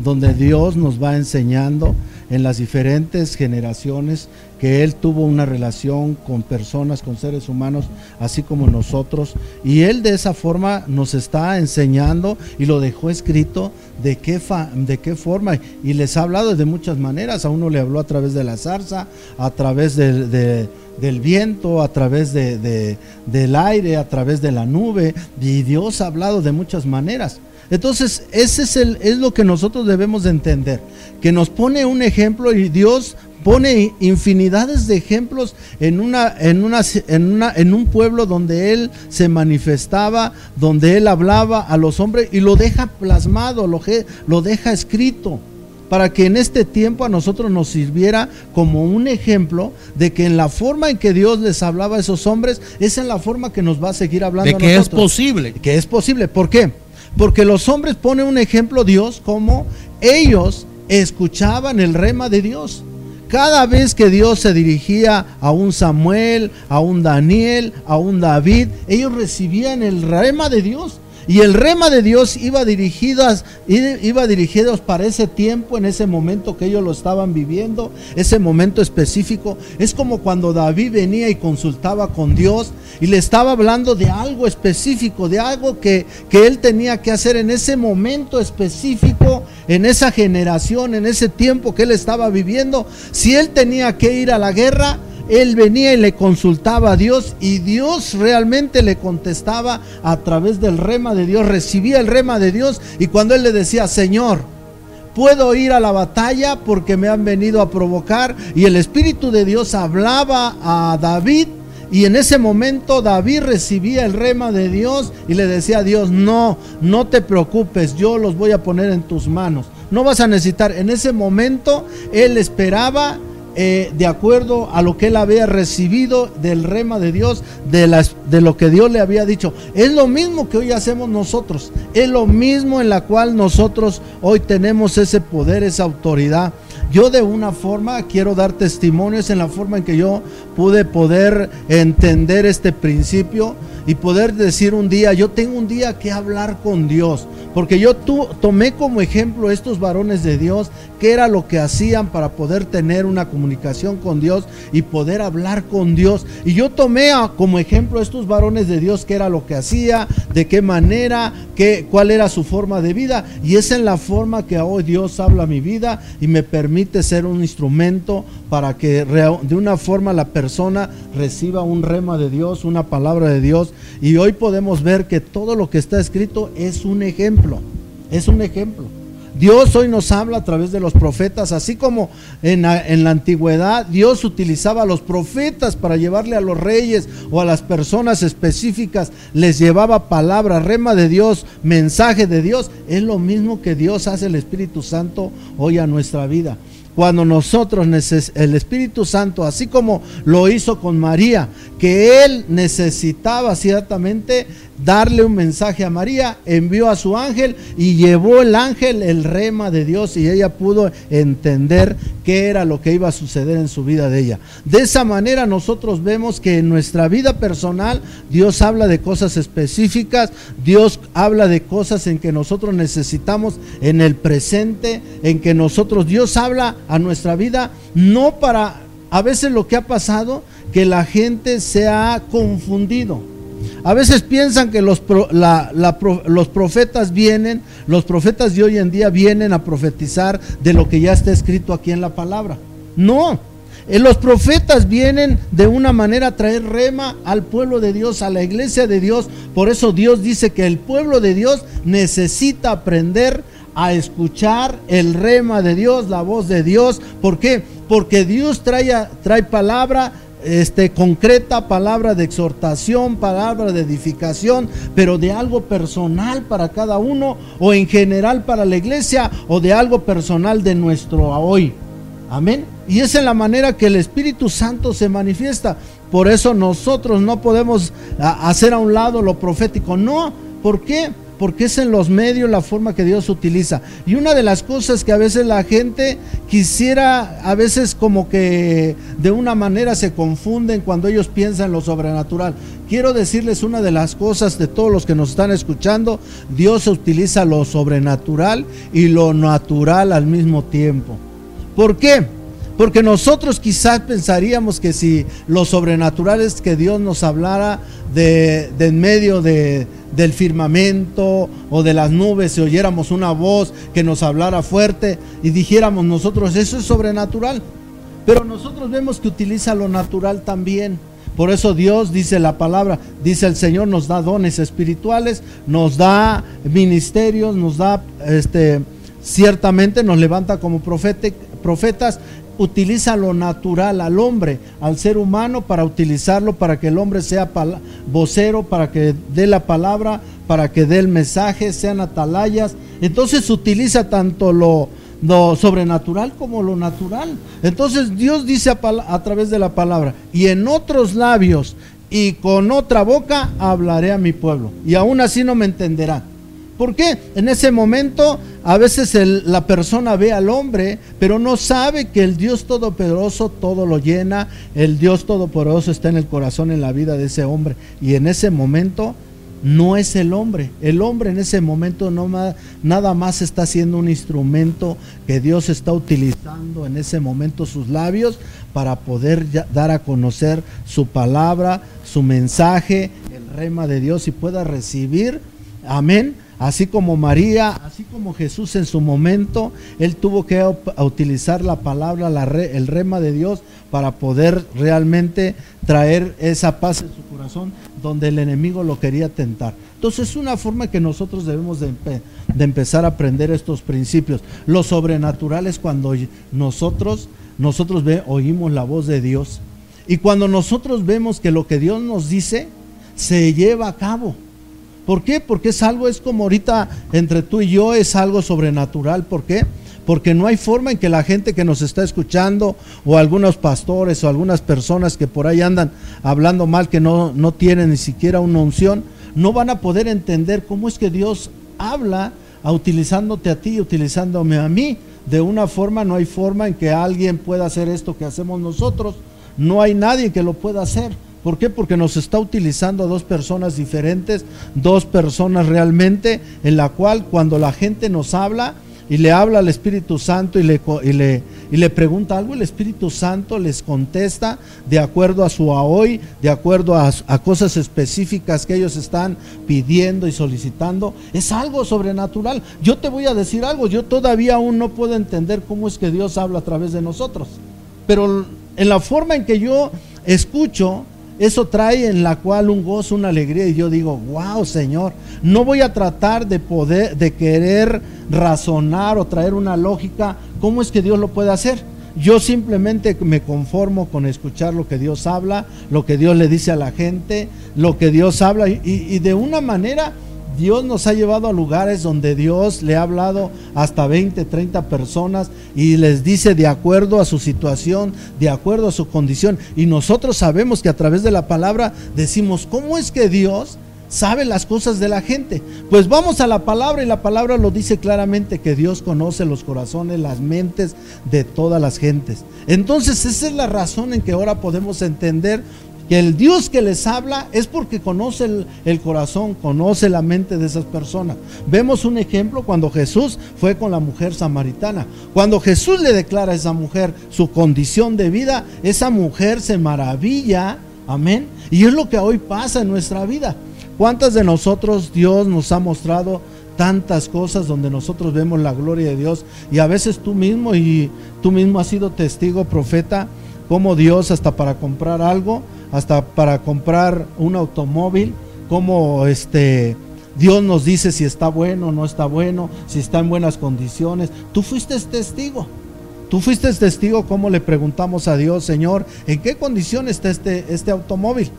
donde Dios nos va enseñando en las diferentes generaciones que Él tuvo una relación con personas, con seres humanos, así como nosotros. Y Él de esa forma nos está enseñando y lo dejó escrito de qué, de qué forma. Y les ha hablado de muchas maneras. A uno le habló a través de la zarza, a través del viento, a través de, del aire, a través de la nube. Y Dios ha hablado de muchas maneras. Entonces, ese es, el, es lo que nosotros debemos de entender, que nos pone un ejemplo y Dios pone infinidades de ejemplos en, una, en, una, en, una, en un pueblo donde Él se manifestaba, donde Él hablaba a los hombres y lo deja plasmado, lo, lo deja escrito para que en este tiempo a nosotros nos sirviera como un ejemplo de que en la forma en que Dios les hablaba a esos hombres, es en la forma que nos va a seguir hablando. De que es posible. Que es posible. ¿Por qué? Porque los hombres ponen un ejemplo Dios como ellos escuchaban el rema de Dios. Cada vez que Dios se dirigía a un Samuel, a un Daniel, a un David, ellos recibían el rema de Dios. Y el rema de Dios iba dirigidas, iba dirigidos para ese tiempo, en ese momento que ellos lo estaban viviendo, ese momento específico. Es como cuando David venía y consultaba con Dios y le estaba hablando de algo específico, de algo que, que él tenía que hacer en ese momento específico, en esa generación, en ese tiempo que él estaba viviendo. Si él tenía que ir a la guerra, él venía y le consultaba a Dios y Dios realmente le contestaba a través del rema de Dios, recibía el rema de Dios y cuando él le decía, Señor, puedo ir a la batalla porque me han venido a provocar y el Espíritu de Dios hablaba a David y en ese momento David recibía el rema de Dios y le decía a Dios, no, no te preocupes, yo los voy a poner en tus manos. No vas a necesitar. En ese momento él esperaba eh, de acuerdo a lo que él había recibido del rema de Dios, de, de lo que Dios le había dicho. Es lo mismo que hoy hacemos nosotros, es lo mismo en la cual nosotros hoy tenemos ese poder, esa autoridad. Yo de una forma quiero dar testimonios en la forma en que yo pude poder entender este principio y poder decir un día, yo tengo un día que hablar con Dios. Porque yo tomé como ejemplo estos varones de Dios, qué era lo que hacían para poder tener una comunicación con Dios y poder hablar con Dios. Y yo tomé como ejemplo estos varones de Dios, qué era lo que hacía, de qué manera, qué, cuál era su forma de vida. Y es en la forma que hoy Dios habla mi vida y me permite ser un instrumento para que de una forma la persona reciba un rema de Dios, una palabra de Dios. Y hoy podemos ver que todo lo que está escrito es un ejemplo, es un ejemplo. Dios hoy nos habla a través de los profetas, así como en la, en la, antigüedad Dios utilizaba a los profetas para llevarle a los reyes o a las personas específicas, les llevaba palabra, rema de Dios, mensaje de Dios. Es lo mismo que Dios hace el Espíritu Santo hoy a nuestra vida cuando nosotros, el Espíritu Santo, así como lo hizo con María, que él necesitaba ciertamente darle un mensaje a María, envió a su ángel y llevó el ángel el rema de Dios y ella pudo entender qué era lo que iba a suceder en su vida de ella. De esa manera nosotros vemos que en nuestra vida personal Dios habla de cosas específicas, Dios habla de cosas en que nosotros necesitamos en el presente, en que nosotros, Dios habla a nuestra vida no para, a veces lo que ha pasado, que la gente se ha confundido a veces piensan que los, los profetas vienen, los profetas de hoy en día vienen a profetizar de lo que ya está escrito aquí en la palabra. No, eh, los profetas vienen de una manera a traer rema al pueblo de Dios, a la iglesia de Dios. Por eso Dios dice que el pueblo de Dios necesita aprender a escuchar el rema de Dios, la voz de Dios. ¿Por qué? Porque Dios trae, trae palabra este, concreta, palabra de exhortación, palabra de edificación, pero de algo personal para cada uno o en general para la iglesia o de algo personal de nuestro hoy. Amén. Y es la manera que el Espíritu Santo se manifiesta. Por eso nosotros no podemos hacer a un lado lo profético. No. ¿Por qué? Porque es en los medios la forma que Dios utiliza. Y una de las cosas que a veces la gente quisiera, a veces como que de una manera se confunden cuando ellos piensan en lo sobrenatural. Quiero decirles una de las cosas de todos los que nos están escuchando, Dios utiliza lo sobrenatural y lo natural al mismo tiempo. ¿Por qué? Porque nosotros quizás pensaríamos que si lo sobrenatural es que Dios nos hablara de, en medio de, del firmamento o de las nubes, si oyéramos una voz que nos hablara fuerte y dijéramos nosotros, eso es sobrenatural. Pero nosotros vemos que utiliza lo natural también. Por eso Dios dice la palabra, dice el Señor nos da dones espirituales, nos da ministerios, nos da este ciertamente nos levanta como profetas, utiliza lo natural al hombre, al ser humano, para utilizarlo, para que el hombre sea vocero, para que dé la palabra, para que dé el mensaje, sean atalayas. Entonces utiliza tanto lo, sobrenatural como lo natural. Entonces Dios dice a, a través de la palabra, y en otros labios y con otra boca hablaré a mi pueblo, y aún así no me entenderá. ¿Por qué? En ese momento a veces la persona ve al hombre, pero no sabe que el Dios Todopoderoso todo lo llena, el Dios Todopoderoso está en el corazón, en la vida de ese hombre. Y en ese momento no es el hombre. El hombre en ese momento no nada más está siendo un instrumento que Dios está utilizando en ese momento sus labios para poder dar a conocer su palabra, su mensaje, el rema de Dios y pueda recibir, amén, Así como María, así como Jesús en su momento, él tuvo que utilizar la palabra, el rema de Dios para poder realmente traer esa paz en su corazón donde el enemigo lo quería tentar. Entonces es una forma que nosotros debemos de, empezar a aprender estos principios. Lo sobrenatural es cuando nosotros, nosotros oímos la voz de Dios y cuando nosotros vemos que lo que Dios nos dice se lleva a cabo. ¿Por qué? Porque es algo, es como ahorita entre tú y yo, es algo sobrenatural. ¿Por qué? Porque no hay forma en que la gente que nos está escuchando, o algunos pastores, o algunas personas que por ahí andan hablando mal, que no, no tienen ni siquiera una unción, no van a poder entender cómo es que Dios habla a utilizándote a ti, utilizándome a mí. De una forma, no hay forma en que alguien pueda hacer esto que hacemos nosotros. No hay nadie que lo pueda hacer. ¿Por qué? Porque nos está utilizando a dos personas diferentes, dos personas realmente, en la cual cuando la gente nos habla y le habla al Espíritu Santo y le, y le, y le pregunta algo, el Espíritu Santo les contesta de acuerdo a su hoy, de acuerdo a, a cosas específicas que ellos están pidiendo y solicitando. Es algo sobrenatural. Yo te voy a decir algo, yo todavía aún no puedo entender cómo es que Dios habla a través de nosotros. Pero en la forma en que yo escucho, eso trae en la cual un gozo, una alegría y yo digo, wow Señor, no voy a tratar de poder, de querer razonar o traer una lógica, ¿cómo es que Dios lo puede hacer? Yo simplemente me conformo con escuchar lo que Dios habla, lo que Dios le dice a la gente, lo que Dios habla y, y de una manera Dios nos ha llevado a lugares donde Dios le ha hablado hasta 20, 30 personas y les dice de acuerdo a su situación, de acuerdo a su condición. Y nosotros sabemos que a través de la palabra decimos, ¿cómo es que Dios sabe las cosas de la gente? Pues vamos a la palabra y la palabra lo dice claramente que Dios conoce los corazones, las mentes de todas las gentes. Entonces esa es la razón en que ahora podemos entender que el Dios que les habla es porque conoce el, corazón, conoce la mente de esas personas. Vemos un ejemplo cuando Jesús fue con la mujer samaritana. Cuando Jesús le declara a esa mujer su condición de vida, esa mujer se maravilla, amén. Y es lo que hoy pasa en nuestra vida. ¿Cuántas de nosotros Dios nos ha mostrado tantas cosas donde nosotros vemos la gloria de Dios y a veces tú mismo y tú mismo has sido testigo profeta como Dios hasta para comprar algo hasta para comprar un automóvil, como este Dios nos dice si está bueno no está bueno, si está en buenas condiciones. Tú fuiste testigo. Tú fuiste testigo como le preguntamos a Dios, Señor, ¿en qué condición está este, este automóvil?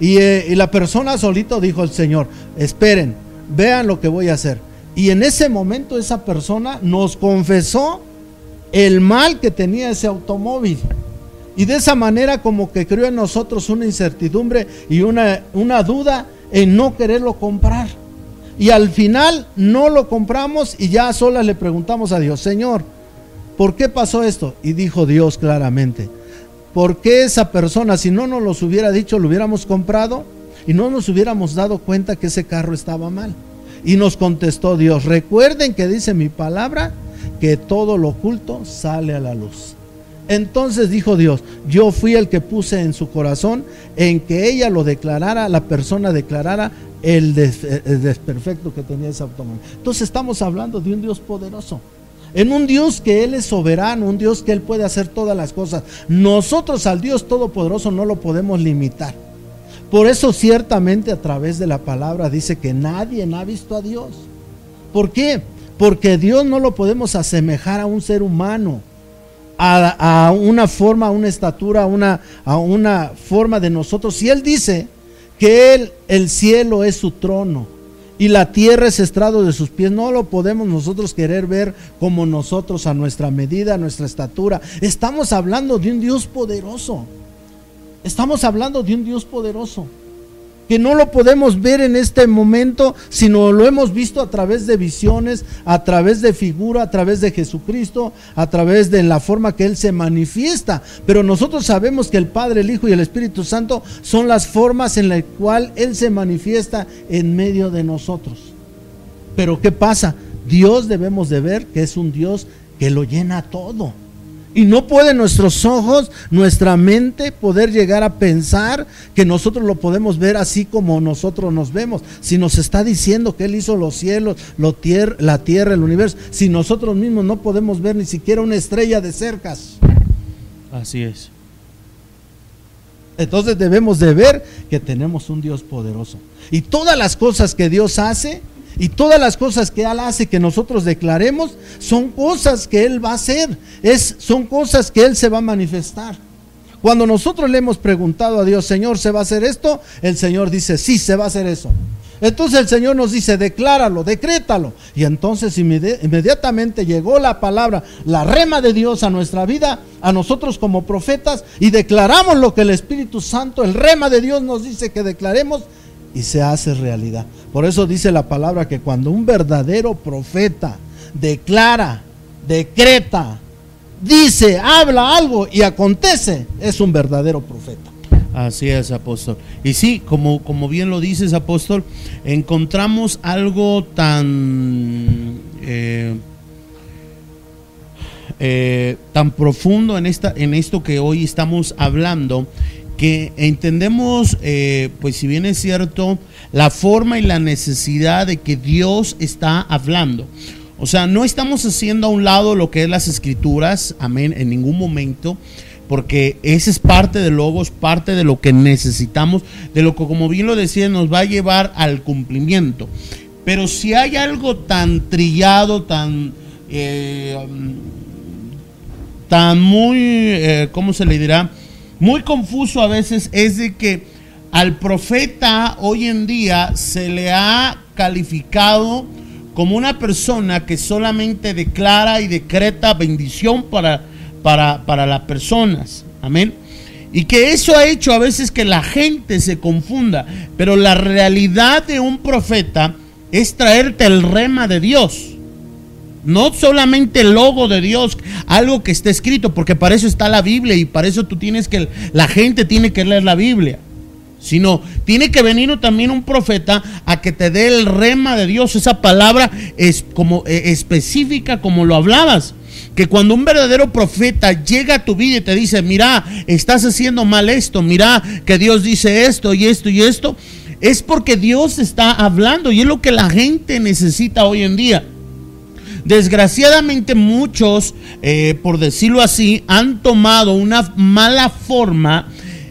Y, eh, y la persona solito dijo el Señor, esperen, vean lo que voy a hacer. Y en ese momento esa persona nos confesó el mal que tenía ese automóvil. Y de esa manera como que creó en nosotros una incertidumbre y una, una duda en no quererlo comprar. Y al final no lo compramos y ya a solas le preguntamos a Dios, Señor, ¿por qué pasó esto? Y dijo Dios claramente, ¿por qué esa persona, si no nos los hubiera dicho, lo hubiéramos comprado y no nos hubiéramos dado cuenta que ese carro estaba mal? Y nos contestó Dios, recuerden que dice mi palabra, que todo lo oculto sale a la luz. Entonces dijo Dios, yo fui el que puse en su corazón en que ella lo declarara, la persona declarara el, desperfecto que tenía ese automóvil. Entonces estamos hablando de un Dios poderoso. En un Dios que Él es soberano, un Dios que Él puede hacer todas las cosas. Nosotros al Dios Todopoderoso no lo podemos limitar. Por eso ciertamente a través de la palabra dice que nadie ha visto a Dios. ¿Por qué? Porque Dios no lo podemos asemejar a un ser humano a, una forma, a una estatura, a una, a una forma de nosotros. Si Él dice que el cielo es su trono y la tierra es estrado de sus pies, no lo podemos nosotros querer ver como nosotros a nuestra medida, a nuestra estatura. Estamos hablando de un Dios poderoso. Estamos hablando de un Dios poderoso que no lo podemos ver en este momento, sino lo hemos visto a través de visiones, a través de figura, a través de Jesucristo, a través de la forma que Él se manifiesta. Pero nosotros sabemos que el Padre, el Hijo y el Espíritu Santo son las formas en las cuales Él se manifiesta en medio de nosotros. Pero ¿qué pasa? Dios debemos de ver que es un Dios que lo llena todo. Y no puede nuestros ojos, nuestra mente poder llegar a pensar que nosotros lo podemos ver así como nosotros nos vemos. Si nos está diciendo que Él hizo los cielos, la tierra, el universo, si nosotros mismos no podemos ver ni siquiera una estrella de cercas. Así es. Entonces debemos de ver que tenemos un Dios poderoso. Y todas las cosas que Dios hace, y todas las cosas que Él hace que nosotros declaremos son cosas que Él va a hacer, es, son cosas que Él se va a manifestar. Cuando nosotros le hemos preguntado a Dios, Señor, ¿se va a hacer esto? El Señor dice, sí, se va a hacer eso. Entonces el Señor nos dice, decláralo, decrétalo. Y entonces inmediatamente llegó la palabra, la rema de Dios a nuestra vida, a nosotros como profetas, y declaramos lo que el Espíritu Santo, el rema de Dios nos dice que declaremos, y se hace realidad. Por eso dice la palabra que cuando un verdadero profeta declara, decreta, dice, habla algo y acontece, es un verdadero profeta. Así es, apóstol. Y sí, como, como bien lo dices, apóstol, encontramos algo tan, eh, eh, tan profundo en, esta, en esto que hoy estamos hablando que entendemos, eh, pues si bien es cierto, la forma y la necesidad de que Dios está hablando. O sea, no estamos haciendo a un lado lo que es las escrituras, amén, en ningún momento, porque ese es parte del logos, parte de lo que necesitamos, de lo que, como bien lo decía, nos va a llevar al cumplimiento. Pero si hay algo tan trillado, tan, eh, tan muy, eh, ¿cómo se le dirá? muy confuso a veces es de que al profeta hoy en día se le ha calificado como una persona que solamente declara y decreta bendición para, para, para las personas. Amén. Y que eso ha hecho a veces que la gente se confunda. Pero la realidad de un profeta es traerte el rema de Dios. No solamente el logo de Dios, algo que esté escrito, porque para eso está la Biblia y para eso tú tienes que, la gente tiene que leer la Biblia. Sino tiene que venir también un profeta a que te dé el rema de Dios, esa palabra es como eh, específica como lo hablabas. Que cuando un verdadero profeta llega a tu vida y te dice, mira, estás haciendo mal esto, mira que Dios dice esto y esto y esto, es porque Dios está hablando y es lo que la gente necesita hoy en día. Desgraciadamente muchos, eh, por decirlo así, han tomado una mala forma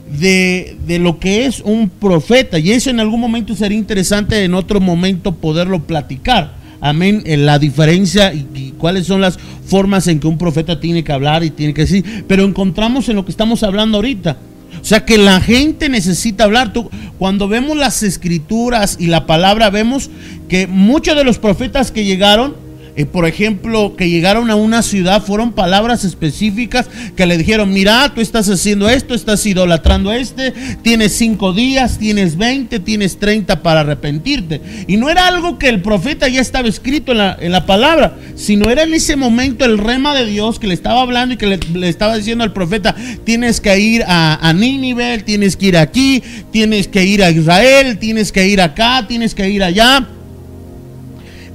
de, lo que es un profeta. Y eso en algún momento sería interesante en otro momento poderlo platicar. Amén. En la diferencia y, cuáles son las formas en que un profeta tiene que hablar y tiene que decir. Pero encontramos en lo que estamos hablando ahorita. O sea que la gente necesita hablar. cuando vemos las escrituras y la palabra, vemos que muchos de los profetas que llegaron por ejemplo, que llegaron a una ciudad, fueron palabras específicas que le dijeron, mira, tú estás haciendo esto, estás idolatrando a este, tienes cinco días, tienes 20, tienes 30 para arrepentirte. Y no era algo que el profeta ya estaba escrito en la, en la palabra, sino era en ese momento el rema de Dios que le estaba hablando y que le, estaba diciendo al profeta, tienes que ir a, a Nínive, tienes que ir aquí, tienes que ir a Israel, tienes que ir acá, tienes que ir allá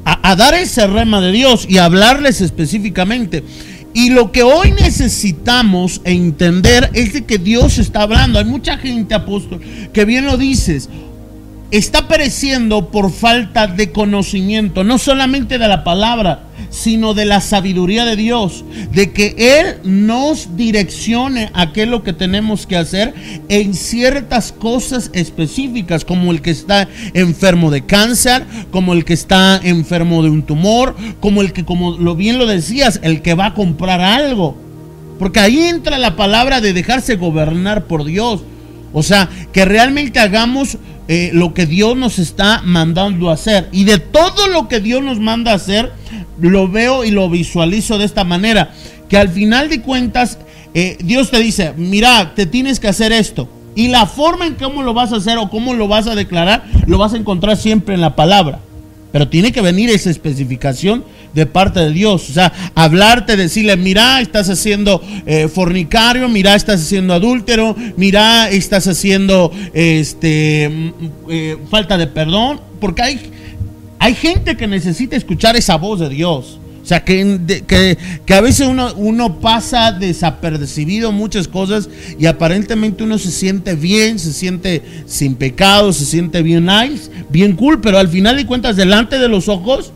a, dar ese rema de Dios y hablarles específicamente. Y lo que hoy necesitamos entender es de que Dios está hablando. Hay mucha gente, apóstol, que bien lo dices, está pereciendo por falta de conocimiento, no solamente de la palabra, sino de la sabiduría de Dios, de que Él nos direccione a qué es lo que tenemos que hacer en ciertas cosas específicas, como el que está enfermo de cáncer, como el que está enfermo de un tumor, como el que, como lo bien lo decías, el que va a comprar algo. Porque ahí entra la palabra de dejarse gobernar por Dios. O sea, que realmente hagamos eh, lo que Dios nos está mandando a hacer. Y de todo lo que Dios nos manda a hacer, lo veo y lo visualizo de esta manera. Que al final de cuentas, eh, Dios te dice, mira, te tienes que hacer esto. Y la forma en cómo lo vas a hacer o cómo lo vas a declarar, lo vas a encontrar siempre en la palabra. Pero tiene que venir esa especificación de parte de Dios. O sea, hablarte, decirle, mira, estás haciendo eh, fornicario, mira, estás haciendo adúltero, mira, estás haciendo este, mm, eh, falta de perdón. Porque hay, hay gente que necesita escuchar esa voz de Dios. O sea, que, que, a veces uno, uno, pasa desapercibido muchas cosas y aparentemente uno se siente bien, se siente sin pecado, se siente bien nice, bien cool, pero al final de cuentas, delante de los ojos,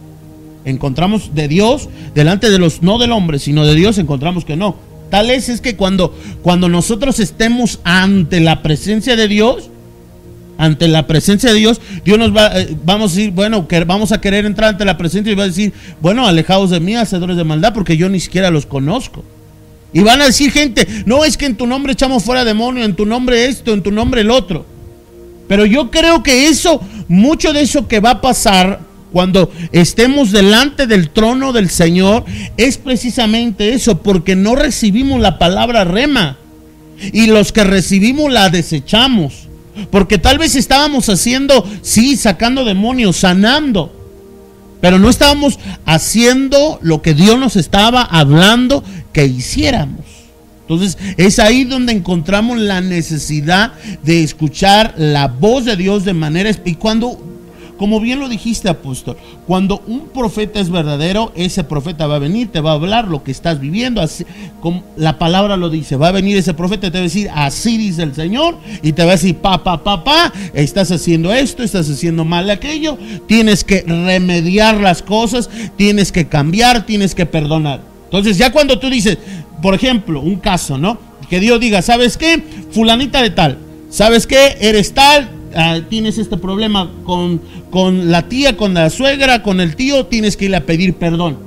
encontramos de Dios, delante de los, no del hombre, sino de Dios, encontramos que no. Tal es, es que cuando, cuando nosotros estemos ante la presencia de Dios, ante la presencia de Dios, Dios nos va, eh, vamos a decir, bueno, que vamos a querer entrar ante la presencia y va a decir, bueno, alejados de mí, hacedores de maldad, porque yo ni siquiera los conozco. Y van a decir gente, no es que en tu nombre echamos fuera demonio, en tu nombre esto, en tu nombre el otro. Pero yo creo que eso, mucho de eso que va a pasar cuando estemos delante del trono del Señor, es precisamente eso, porque no recibimos la palabra rema. Y los que recibimos la desechamos. Porque tal vez estábamos haciendo, sí, sacando demonios, sanando. Pero no estábamos haciendo lo que Dios nos estaba hablando que hiciéramos. Entonces es ahí donde encontramos la necesidad de escuchar la voz de Dios de manera... Y cuando como bien lo dijiste, apóstol, cuando un profeta es verdadero, ese profeta va a venir, te va a hablar lo que estás viviendo. Así, como la palabra lo dice, va a venir ese profeta te va a decir, así dice el Señor, y te va a decir, pa, pa, pa, pa, estás haciendo esto, estás haciendo mal aquello, tienes que remediar las cosas, tienes que cambiar, tienes que perdonar. Entonces, ya cuando tú dices, por ejemplo, un caso, ¿no? Que Dios diga, ¿sabes qué? Fulanita de tal, ¿sabes qué? Eres tal, Ah, tienes este problema con, con la tía, con la suegra, con el tío, tienes que ir a pedir perdón.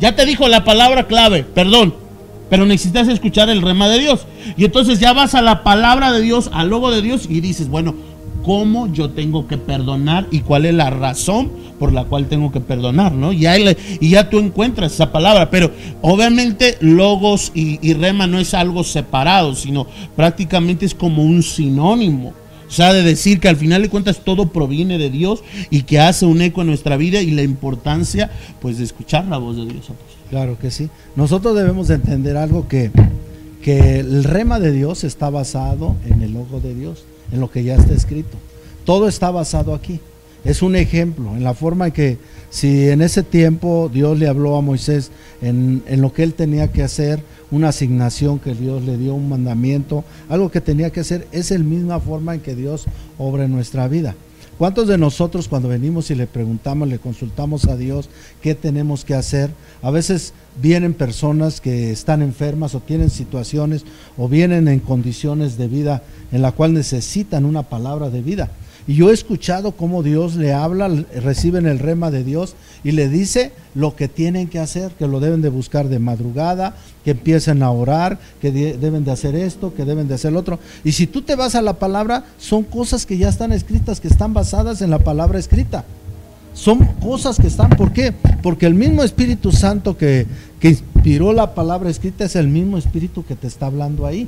Ya te dijo la palabra clave, perdón. Pero necesitas escuchar el rema de Dios. Y entonces ya vas a la palabra de Dios, al logo de Dios y dices, bueno, ¿cómo yo tengo que perdonar y cuál es la razón por la cual tengo que perdonar? ¿no? Y, y ya tú encuentras esa palabra. Pero obviamente logos y, y rema no es algo separado, sino prácticamente es como un sinónimo. O sea, de decir que al final de cuentas todo proviene de Dios y que hace un eco en nuestra vida y la importancia pues de escuchar la voz de Dios. Claro que sí. Nosotros debemos de entender algo que, que el rema de Dios está basado en el ojo de Dios, en lo que ya está escrito. Todo está basado aquí. Es un ejemplo en la forma en que si en ese tiempo Dios le habló a Moisés en, en lo que él tenía que hacer, una asignación que Dios le dio, un mandamiento, algo que tenía que hacer, es la misma forma en que Dios obra en nuestra vida. ¿Cuántos de nosotros cuando venimos y le preguntamos, le consultamos a Dios qué tenemos que hacer? A veces vienen personas que están enfermas o tienen situaciones o vienen en condiciones de vida en la cual necesitan una palabra de vida. Y yo he escuchado cómo Dios le habla, reciben el rema de Dios y le dice lo que tienen que hacer, que lo deben de buscar de madrugada, que empiecen a orar, que deben de hacer esto, que deben de hacer lo otro. Y si tú te vas a la palabra, son cosas que ya están escritas, que están basadas en la palabra escrita. Son cosas que están, ¿por qué? Porque el mismo Espíritu Santo que, que inspiró la palabra escrita es el mismo Espíritu que te está hablando ahí.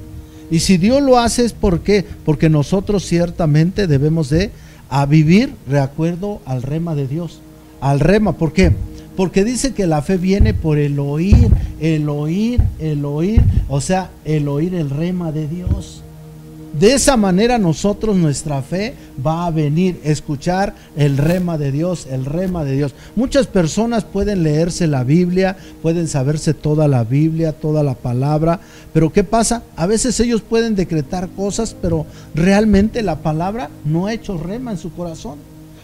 Y si Dios lo hace es porque, porque nosotros ciertamente debemos de a vivir de acuerdo al rema de Dios. Al rema, ¿por qué? Porque dice que la fe viene por el oír, el oír, el oír, o sea, el oír el rema de Dios. De esa manera nosotros nuestra fe va a venir, escuchar el rema de Dios, el rema de Dios. Muchas personas pueden leerse la Biblia, pueden saberse toda la Biblia, toda la palabra, pero ¿qué pasa? A veces ellos pueden decretar cosas, pero realmente la palabra no ha hecho rema en su corazón.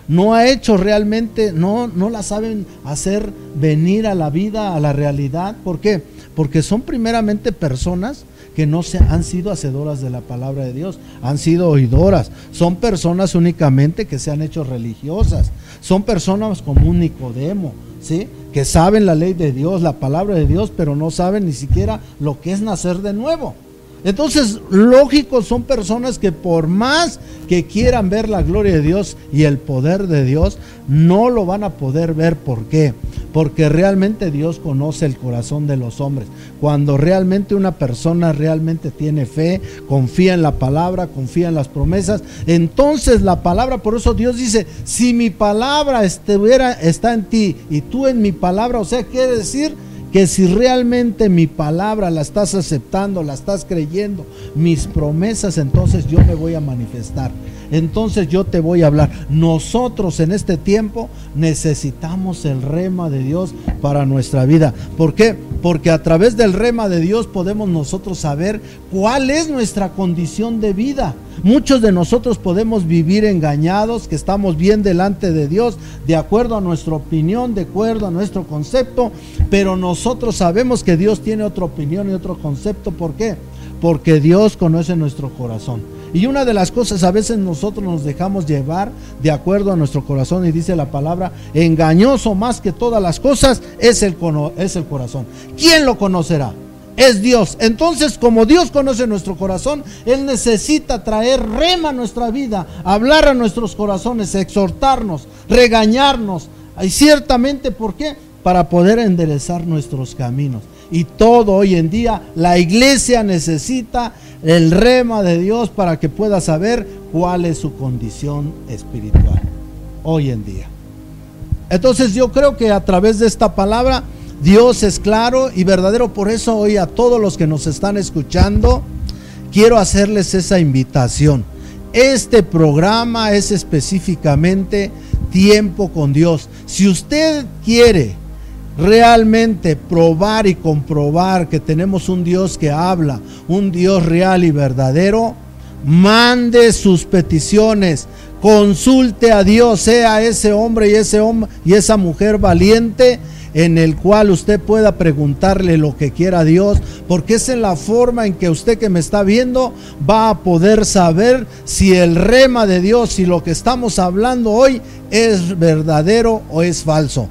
No ha hecho realmente, no, no la saben hacer venir a la vida, a la realidad. ¿Por qué? Porque son primeramente personas que no se han sido hacedoras de la palabra de Dios, han sido oidoras, son personas únicamente que se han hecho religiosas, son personas como un Nicodemo, ¿sí? Que saben la ley de Dios, la palabra de Dios, pero no saben ni siquiera lo que es nacer de nuevo. Entonces, lógico, son personas que por más que quieran ver la gloria de Dios y el poder de Dios, no lo van a poder ver. ¿Por qué? Porque realmente Dios conoce el corazón de los hombres. Cuando realmente una persona realmente tiene fe, confía en la palabra, confía en las promesas, entonces la palabra, por eso Dios dice, si mi palabra estuviera, está en ti y tú en mi palabra, o sea, quiere decir que si realmente mi palabra la estás aceptando, la estás creyendo, mis promesas, entonces yo me voy a manifestar. Entonces yo te voy a hablar. Nosotros en este tiempo necesitamos el rema de Dios para nuestra vida. ¿Por qué? Porque a través del rema de Dios podemos nosotros saber cuál es nuestra condición de vida. Muchos de nosotros podemos vivir engañados, que estamos bien delante de Dios, de acuerdo a nuestra opinión, de acuerdo a nuestro concepto, pero nosotros sabemos que Dios tiene otra opinión y otro concepto. ¿Por qué? Porque Dios conoce nuestro corazón. Y una de las cosas, a veces nosotros nos dejamos llevar de acuerdo a nuestro corazón y dice la palabra, engañoso más que todas las cosas es el, es el corazón. ¿Quién lo conocerá? es Dios. Entonces, como Dios conoce nuestro corazón, Él necesita traer rema a nuestra vida, hablar a nuestros corazones, exhortarnos, regañarnos. Y ciertamente, ¿por qué? Para poder enderezar nuestros caminos. Y todo hoy en día, la iglesia necesita el rema de Dios para que pueda saber cuál es su condición espiritual hoy en día. Entonces yo creo que a través de esta palabra Dios es claro y verdadero. Por eso hoy a todos los que nos están escuchando, quiero hacerles esa invitación. Este programa es específicamente tiempo con Dios. Si usted quiere realmente probar y comprobar que tenemos un Dios que habla, un Dios real y verdadero, mande sus peticiones, consulte a Dios, sea ese hombre y ese hombre y esa mujer valiente en el cual usted pueda preguntarle lo que quiera a Dios, porque es en la forma en que usted que me está viendo va a poder saber si el rema de Dios, si lo que estamos hablando hoy es verdadero o es falso.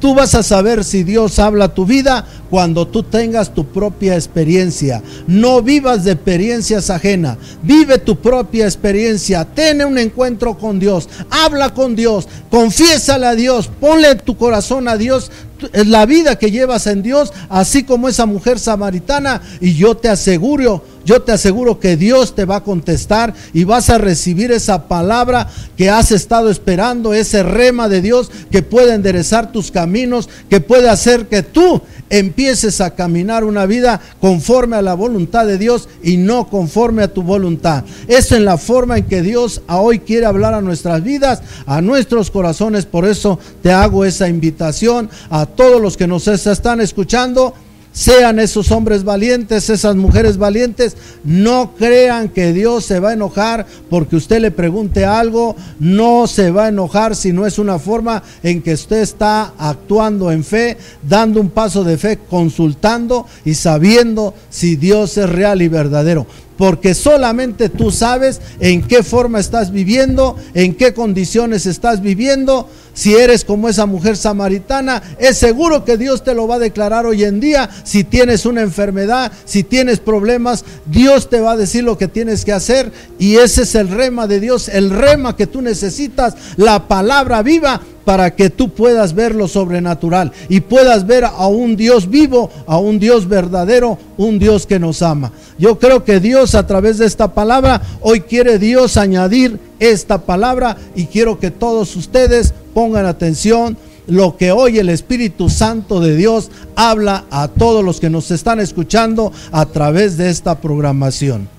Tú vas a saber si Dios habla tu vida cuando tú tengas tu propia experiencia. No vivas de experiencias ajenas. Vive tu propia experiencia. Ten un encuentro con Dios. Habla con Dios. Confiésale a Dios. Ponle tu corazón a Dios la vida que llevas en Dios, así como esa mujer samaritana. Y yo te aseguro, yo te aseguro que Dios te va a contestar y vas a recibir esa palabra que has estado esperando, ese rema de Dios que puede enderezar tus caminos, que puede hacer que tú empieces a caminar una vida conforme a la voluntad de Dios y no conforme a tu voluntad. Es la forma en que Dios hoy quiere hablar a nuestras vidas, a nuestros corazones. Por eso te hago esa invitación a todos los que nos están escuchando sean esos hombres valientes, esas mujeres valientes. No crean que Dios se va a enojar porque usted le pregunte algo. No se va a enojar si no es una forma en que usted está actuando en fe, dando un paso de fe, consultando y sabiendo si Dios es real y verdadero porque solamente tú sabes en qué forma estás viviendo, en qué condiciones estás viviendo. Si eres como esa mujer samaritana, es seguro que Dios te lo va a declarar hoy en día. Si tienes una enfermedad, si tienes problemas, Dios te va a decir lo que tienes que hacer. Y ese es el rema de Dios, el rema que tú necesitas, la palabra viva para que tú puedas ver lo sobrenatural y puedas ver a un Dios vivo, a un Dios verdadero, un Dios que nos ama. Yo creo que Dios a través de esta palabra, hoy quiere Dios añadir esta palabra y quiero que todos ustedes pongan atención lo que hoy el Espíritu Santo de Dios habla a todos los que nos están escuchando a través de esta programación.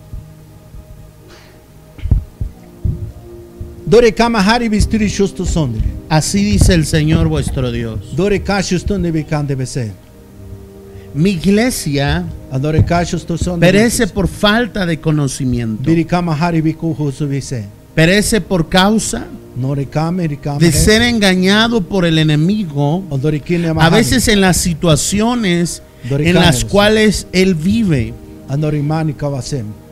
Así dice el Señor vuestro Dios. Mi iglesia perece por falta de conocimiento. Perece por causa de ser engañado por el enemigo, a veces en las situaciones en las cuales él vive.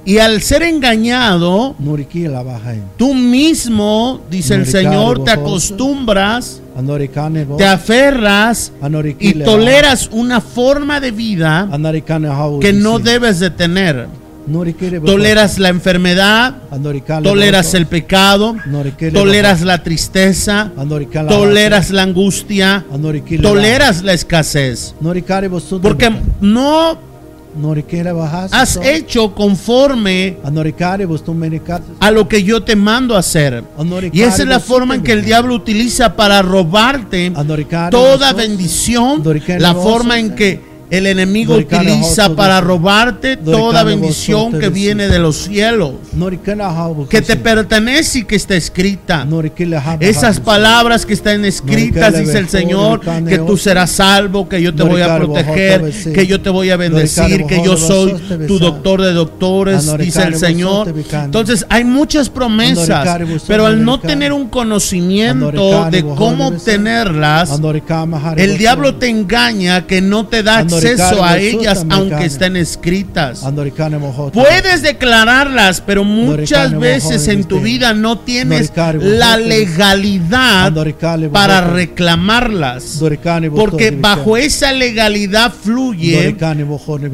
Y al ser engañado, tú mismo, dice el Señor, te acostumbras, te aferras y le toleras una forma de vida que no debes de tener. Toleras la enfermedad, toleras el pecado, toleras la tristeza, toleras la angustia, toleras la escasez. Porque no. Has hecho conforme a lo que yo te mando a hacer. Y esa es la forma en que el diablo utiliza para robarte toda bendición, la forma en que el enemigo utiliza para robarte toda bendición que viene de los cielos, que te pertenece y que está escrita. Esas palabras que están escritas, dice el Señor, que tú serás salvo, que yo te voy a proteger, que yo te voy a bendecir, que yo soy tu doctor de doctores, dice el Señor. Entonces hay muchas promesas, pero al no tener un conocimiento de cómo obtenerlas, el diablo te engaña que no te da acceso a ellas aunque estén escritas. Puedes declararlas, pero muchas veces en tu viste. vida no tienes la viste. legalidad para bojor. reclamarlas. Porque bajo esa legalidad fluye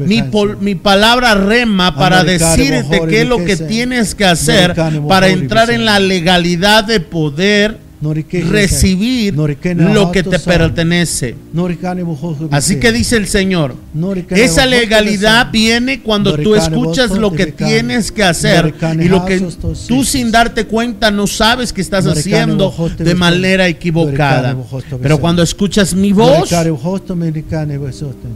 mi, pol- mi palabra rema para decirte qué es lo que tienes que hacer para entrar en la legalidad de poder recibir lo que te pertenece. Así que dice el Señor, esa legalidad viene cuando tú escuchas lo que tienes que hacer y lo que tú sin darte cuenta no sabes que estás haciendo de manera equivocada. Pero cuando escuchas mi voz,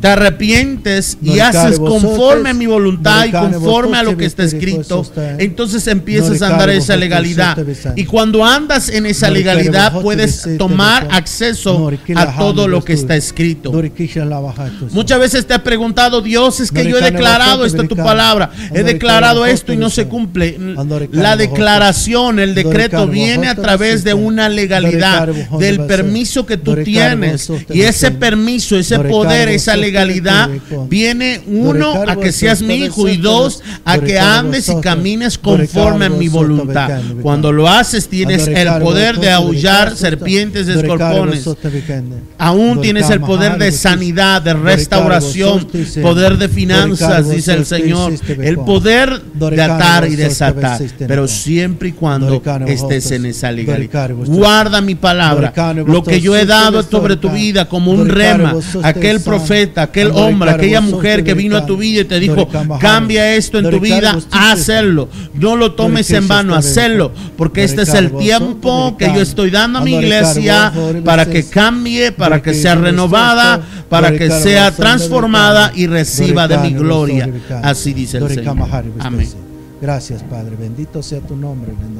te arrepientes y haces conforme a mi voluntad y conforme a lo que está escrito, entonces empiezas a andar en esa legalidad. Y cuando andas en esa legalidad puedes tomar acceso a todo lo que está escrito. Muchas veces te has preguntado, Dios, es que yo he declarado esta tu palabra, he declarado esto y no se cumple. La declaración, el decreto viene a través de una legalidad, del permiso que tú tienes. Y ese permiso, ese poder, esa legalidad viene uno a que seas mi hijo y dos a que andes y camines conforme a mi voluntad. Cuando lo haces tienes el poder de aullar serpientes americano. Aún tienes el poder de sanidad, de restauración, poder de finanzas, dice el Señor. hiciste El poder de atar y desatar, hiciste pero siempre y cuando Doricane estés vosotros. en esa vosotros. Guarda mi palabra, lo que yo he dado sobre tu vida como un rema, aquel profeta, aquel hombre, aquella mujer que vino a tu vida y te dijo, cambia esto en tu vida, hacerlo. No lo tomes en vano, hacerlo, porque este es el tiempo que yo Doricane. Estoy dando a mi iglesia para que cambie, para que sea renovada, para que sea transformada y reciba de mi gloria. Así dice el Señor. Amén. Gracias, Padre. Bendito sea tu nombre. en el nombre